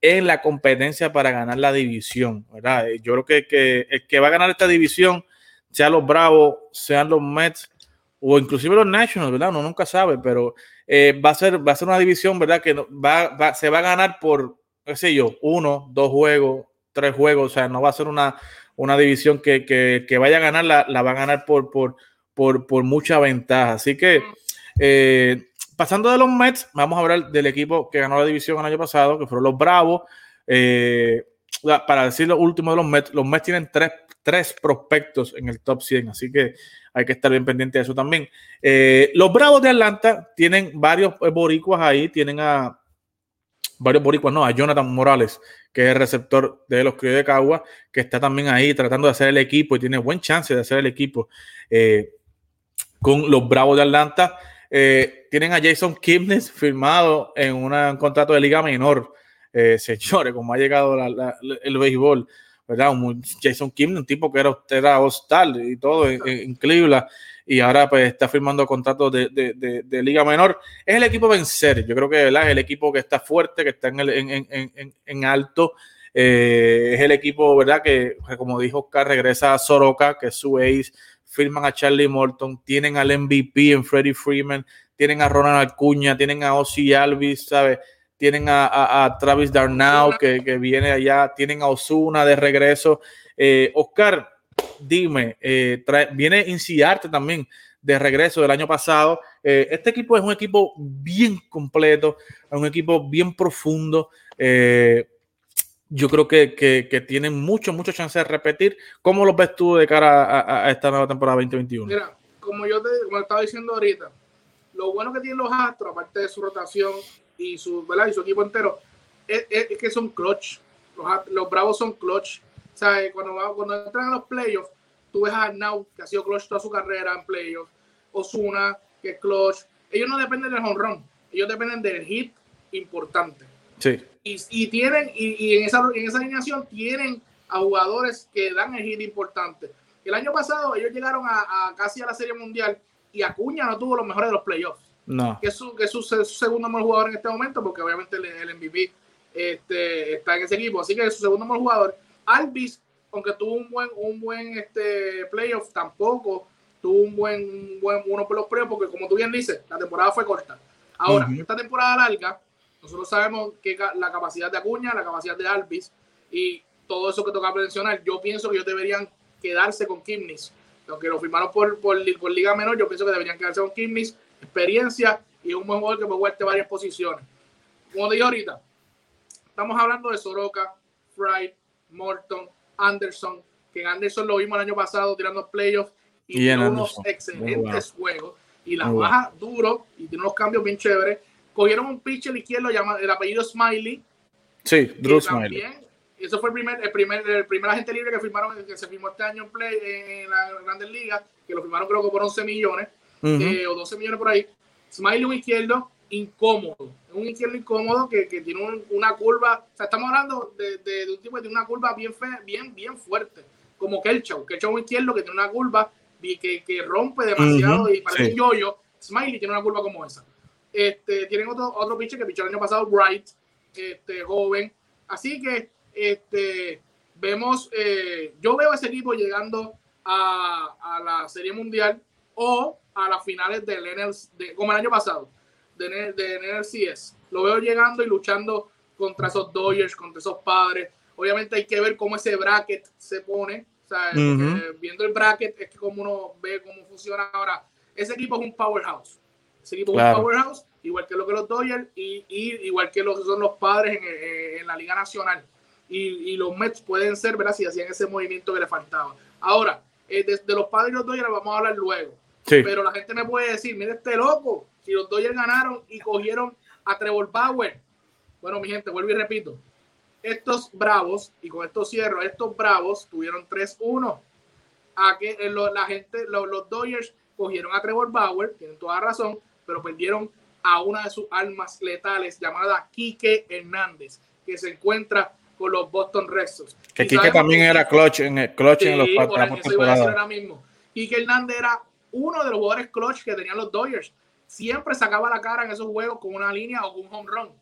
en la competencia para ganar la división, ¿verdad? Yo creo que, que el que va a ganar esta división, sean los Bravos, sean los Mets o inclusive los Nationals, ¿verdad? Uno nunca sabe, pero eh, va, a ser, va a ser una división, ¿verdad? Que va, se va a ganar por, qué sé yo, uno, dos juegos, tres juegos, o sea, no va a ser una, una división que, que, vaya a ganar, la, la, va a ganar por, por, por, por mucha ventaja. Así que, eh, pasando de los Mets, vamos a hablar del equipo que ganó la división el año pasado, que fueron los Bravos. Eh, para decir lo último de los Mets, los Mets tienen tres, tres prospectos en el top 100, así que hay que estar bien pendiente de eso también. Eh, los Bravos de Atlanta tienen varios boricuas ahí, tienen a varios boricuas, no, a Jonathan Morales, que es el receptor de los Criollos de Cagua, que está también ahí tratando de hacer el equipo y tiene buen chance de hacer el equipo eh, con los Bravos de Atlanta. Eh, tienen a Jason Kipnis firmado en un contrato de liga menor. señores, como ha llegado el béisbol. ¿verdad? Jason Kim, un tipo que era, era hostal y todo en, Cleveland y ahora pues está firmando contratos de, Liga Menor. Es el equipo vencer, yo creo que es el equipo que está fuerte, que está en, el, en alto. Eh, es el equipo, ¿verdad? Que, como dijo Oscar, regresa a Soroka, que es su ace. Firman a Charlie Morton, tienen al MVP en Freddie Freeman, tienen a Ronald Acuña, tienen a Ozzy Alvis, ¿sabes? tienen a, Travis Darnau que, viene allá, tienen a Osuna de regreso. Eh, Oscar, dime, eh, viene Inciarte también de regreso del año pasado. Eh, este equipo es un equipo bien completo, es un equipo bien profundo. Yo creo que, que, tienen mucho, mucho chance de repetir. ¿Cómo lo ves tú de cara a, esta nueva temporada 2021? Mira, como yo te como estaba diciendo ahorita, lo bueno que tienen los Astros, aparte de su rotación y su, ¿verdad? y su equipo entero, es, que son clutch. Los, los, Bravos son clutch. ¿Sabes? Cuando, cuando entran a los playoffs, tú ves a Arnau, que ha sido clutch toda su carrera en playoffs, Osuna, que es clutch. Ellos no dependen del home run, ellos dependen del hit importante. Sí. Y, y tienen, y, y, en, esa, en esa alineación tienen a jugadores que dan el hit importante. El año pasado ellos llegaron a, a casi a la Serie Mundial y Acuña no tuvo los mejores de los playoffs. No. Que es su, que su, segundo mejor jugador en este momento, porque obviamente el, MVP este, está en ese equipo. Así que es su segundo mejor jugador. Alvis, aunque tuvo un buen, un buen este, playoff, tampoco tuvo un buen, buen uno por los playoffs, porque como tú bien dices, la temporada fue corta. Ahora, esta temporada larga, nosotros sabemos que la capacidad de Acuña, la capacidad de Alvis y todo eso que toca mencionar, yo pienso que ellos deberían quedarse con Kimnis aunque lo firmaron por, por, Liga Menor, yo pienso que deberían quedarse con Kimmis, experiencia y un buen jugador que puede jugar varias posiciones. Como dije ahorita, estamos hablando de Soroka, Fry, Morton, Anderson, que en Anderson lo vimos el año pasado tirando playoffs y, tiene unos excelentes juegos. Y la baja duro y tiene unos cambios bien chéveres. Cogieron un pitcher izquierdo llamado el apellido Smiley. Sí, Drew Smiley eso fue el primer, el primer, el primer agente libre que firmaron, que se firmó este año en Play en la Grandes Ligas, que lo firmaron creo que por 11 millones eh, o 12 millones por ahí. Smiley un izquierdo incómodo, un izquierdo incómodo que, que tiene una curva, o sea, estamos hablando de, de, un tipo que tiene una curva bien fe, bien, bien fuerte, como Kelchow, Kelchow un izquierdo que tiene una curva que, que rompe demasiado y parece un yoyo. Smiley tiene una curva como esa. Este, tienen otro, otro pitcher que pichó el año pasado, Bright, este, joven. Así que este, vemos, eh, yo veo a ese equipo llegando a, a, la Serie Mundial o a las finales del NLC, de, como el año pasado, de, de NLCS. Lo veo llegando y luchando contra esos Dodgers, contra esos padres. Obviamente hay que ver cómo ese bracket se pone. O sea, viendo el bracket es que como uno ve cómo funciona ahora. Ese equipo es un powerhouse. Ese equipo es un powerhouse, igual que lo que los Dodgers y, y igual que lo que son los padres en, en la Liga Nacional y, los Mets pueden ser, ¿verdad? Si hacían ese movimiento que le faltaba. Ahora, eh, de, los padres y los Dodgers vamos a hablar luego. Pero la gente me puede decir, mire este loco, si los Dodgers ganaron y cogieron a Trevor Bauer. Bueno, mi gente, vuelvo y repito. Estos bravos, y con esto cierro, estos bravos tuvieron 3-1. A que eh, la gente, los Dodgers cogieron a Trevor Bauer, tienen toda razón, pero perdieron a una de sus almas letales llamada Quique Hernández, que se encuentra con los Boston Red Sox. Que Quique también era clutch en, el, clutch en los ahora mismo. Quique Hernández era uno de los jugadores clutch que tenían los Dodgers. Siempre sacaba la cara en esos juegos con una línea o con un home run.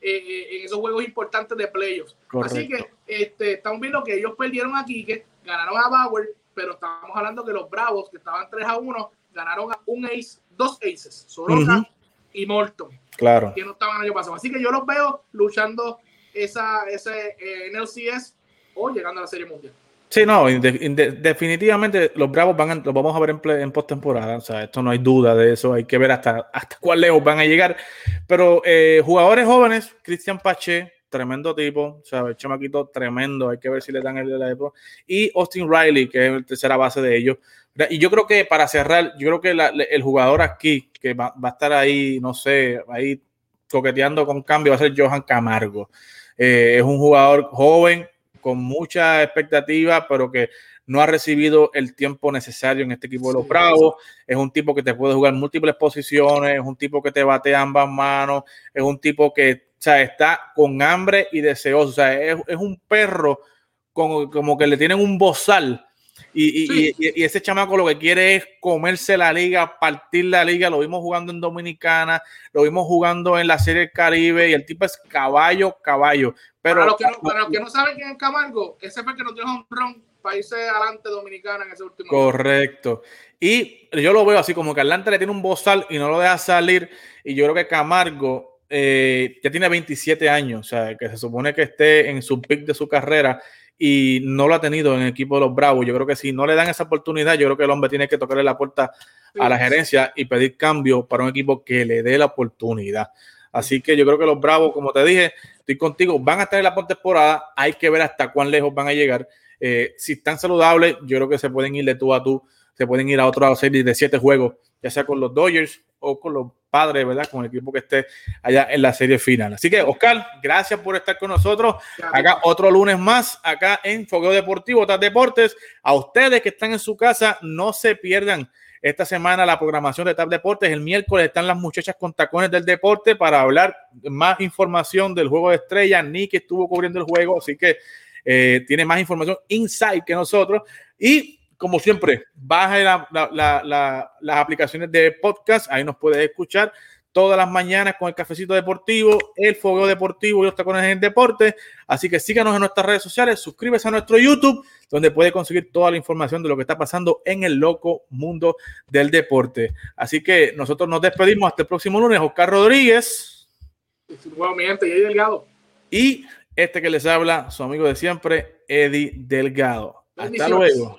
en esos juegos importantes de playoffs. Así que este, estamos viendo que ellos perdieron aquí, que ganaron a Bauer, pero estamos hablando que los Bravos, que estaban 3 a 1, ganaron a un ace, dos aces, Soroka y Morton. Claro. Que no estaban el año pasado. Así que yo los veo luchando esa, ese eh, NLCS o llegando a la Serie Mundial. Sí, no, definitivamente los Bravos van los vamos a ver en, en postemporada. O sea, esto no hay duda de eso. Hay que ver hasta, hasta cuál lejos van a llegar. Pero eh, jugadores jóvenes, Cristian Pache, tremendo tipo, o sea, el chamaquito tremendo, hay que ver si le dan el de la época. Y Austin Riley, que es la tercera base de ellos. Y yo creo que para cerrar, yo creo que el jugador aquí que va, a estar ahí, no sé, ahí coqueteando con cambio va a ser Johan Camargo. Eh, es un jugador joven, con mucha expectativa, pero que no ha recibido el tiempo necesario en este equipo de los Bravos. Es un tipo que te puede jugar múltiples posiciones, es un tipo que te bate ambas manos, es un tipo que sea, está con hambre y deseoso. O sea, es, un perro con, como que le tienen un bozal. Y, y, ese chamaco lo que quiere es comerse la liga, partir la liga. Lo vimos jugando en Dominicana, lo vimos jugando en la Serie del Caribe y el tipo es caballo, caballo. Pero, para, los que no, para los que no saben quién es Camargo, ese fue el que nos dio un ron países adelante Dominicana en ese último Correcto. Y yo lo veo así como que Atlanta le tiene un bozal y no lo deja salir. Y yo creo que Camargo eh, ya tiene 27 años, o sea, que se supone que esté en su pick de su carrera y no lo ha tenido en el equipo de los Bravos. Yo creo que si no le dan esa oportunidad, yo creo que el hombre tiene que tocarle la puerta a la gerencia y pedir cambio para un equipo que le dé la oportunidad. Así que yo creo que los Bravos, como te dije, estoy contigo, van a estar en la temporada, hay que ver hasta cuán lejos van a llegar. Eh, si están saludables, yo creo que se pueden ir de tú a tú, se pueden ir a otra serie de siete juegos, ya sea con los Dodgers o con los padres, ¿verdad? Con el equipo que esté allá en la serie final. Así que, Oscar, gracias por estar con nosotros. Acá otro lunes más, acá en Fogueo Deportivo, TAS Deportes. A ustedes que están en su casa, no se pierdan esta semana la programación de TAP Deportes. El miércoles están las muchachas con tacones del deporte para hablar más información del juego de estrella. Nick estuvo cubriendo el juego, así que eh, tiene más información inside que nosotros. Y como siempre, baja las aplicaciones de podcast, ahí nos puedes escuchar todas las mañanas con el cafecito deportivo, el fuego deportivo y los tacones en deporte. Así que síganos en nuestras redes sociales, suscríbete a nuestro YouTube, donde puede conseguir toda la información de lo que está pasando en el loco mundo del deporte. Así que nosotros nos despedimos hasta el próximo lunes. Oscar Rodríguez. Delgado. Y este que les habla, su amigo de siempre, Eddie Delgado. Hasta luego.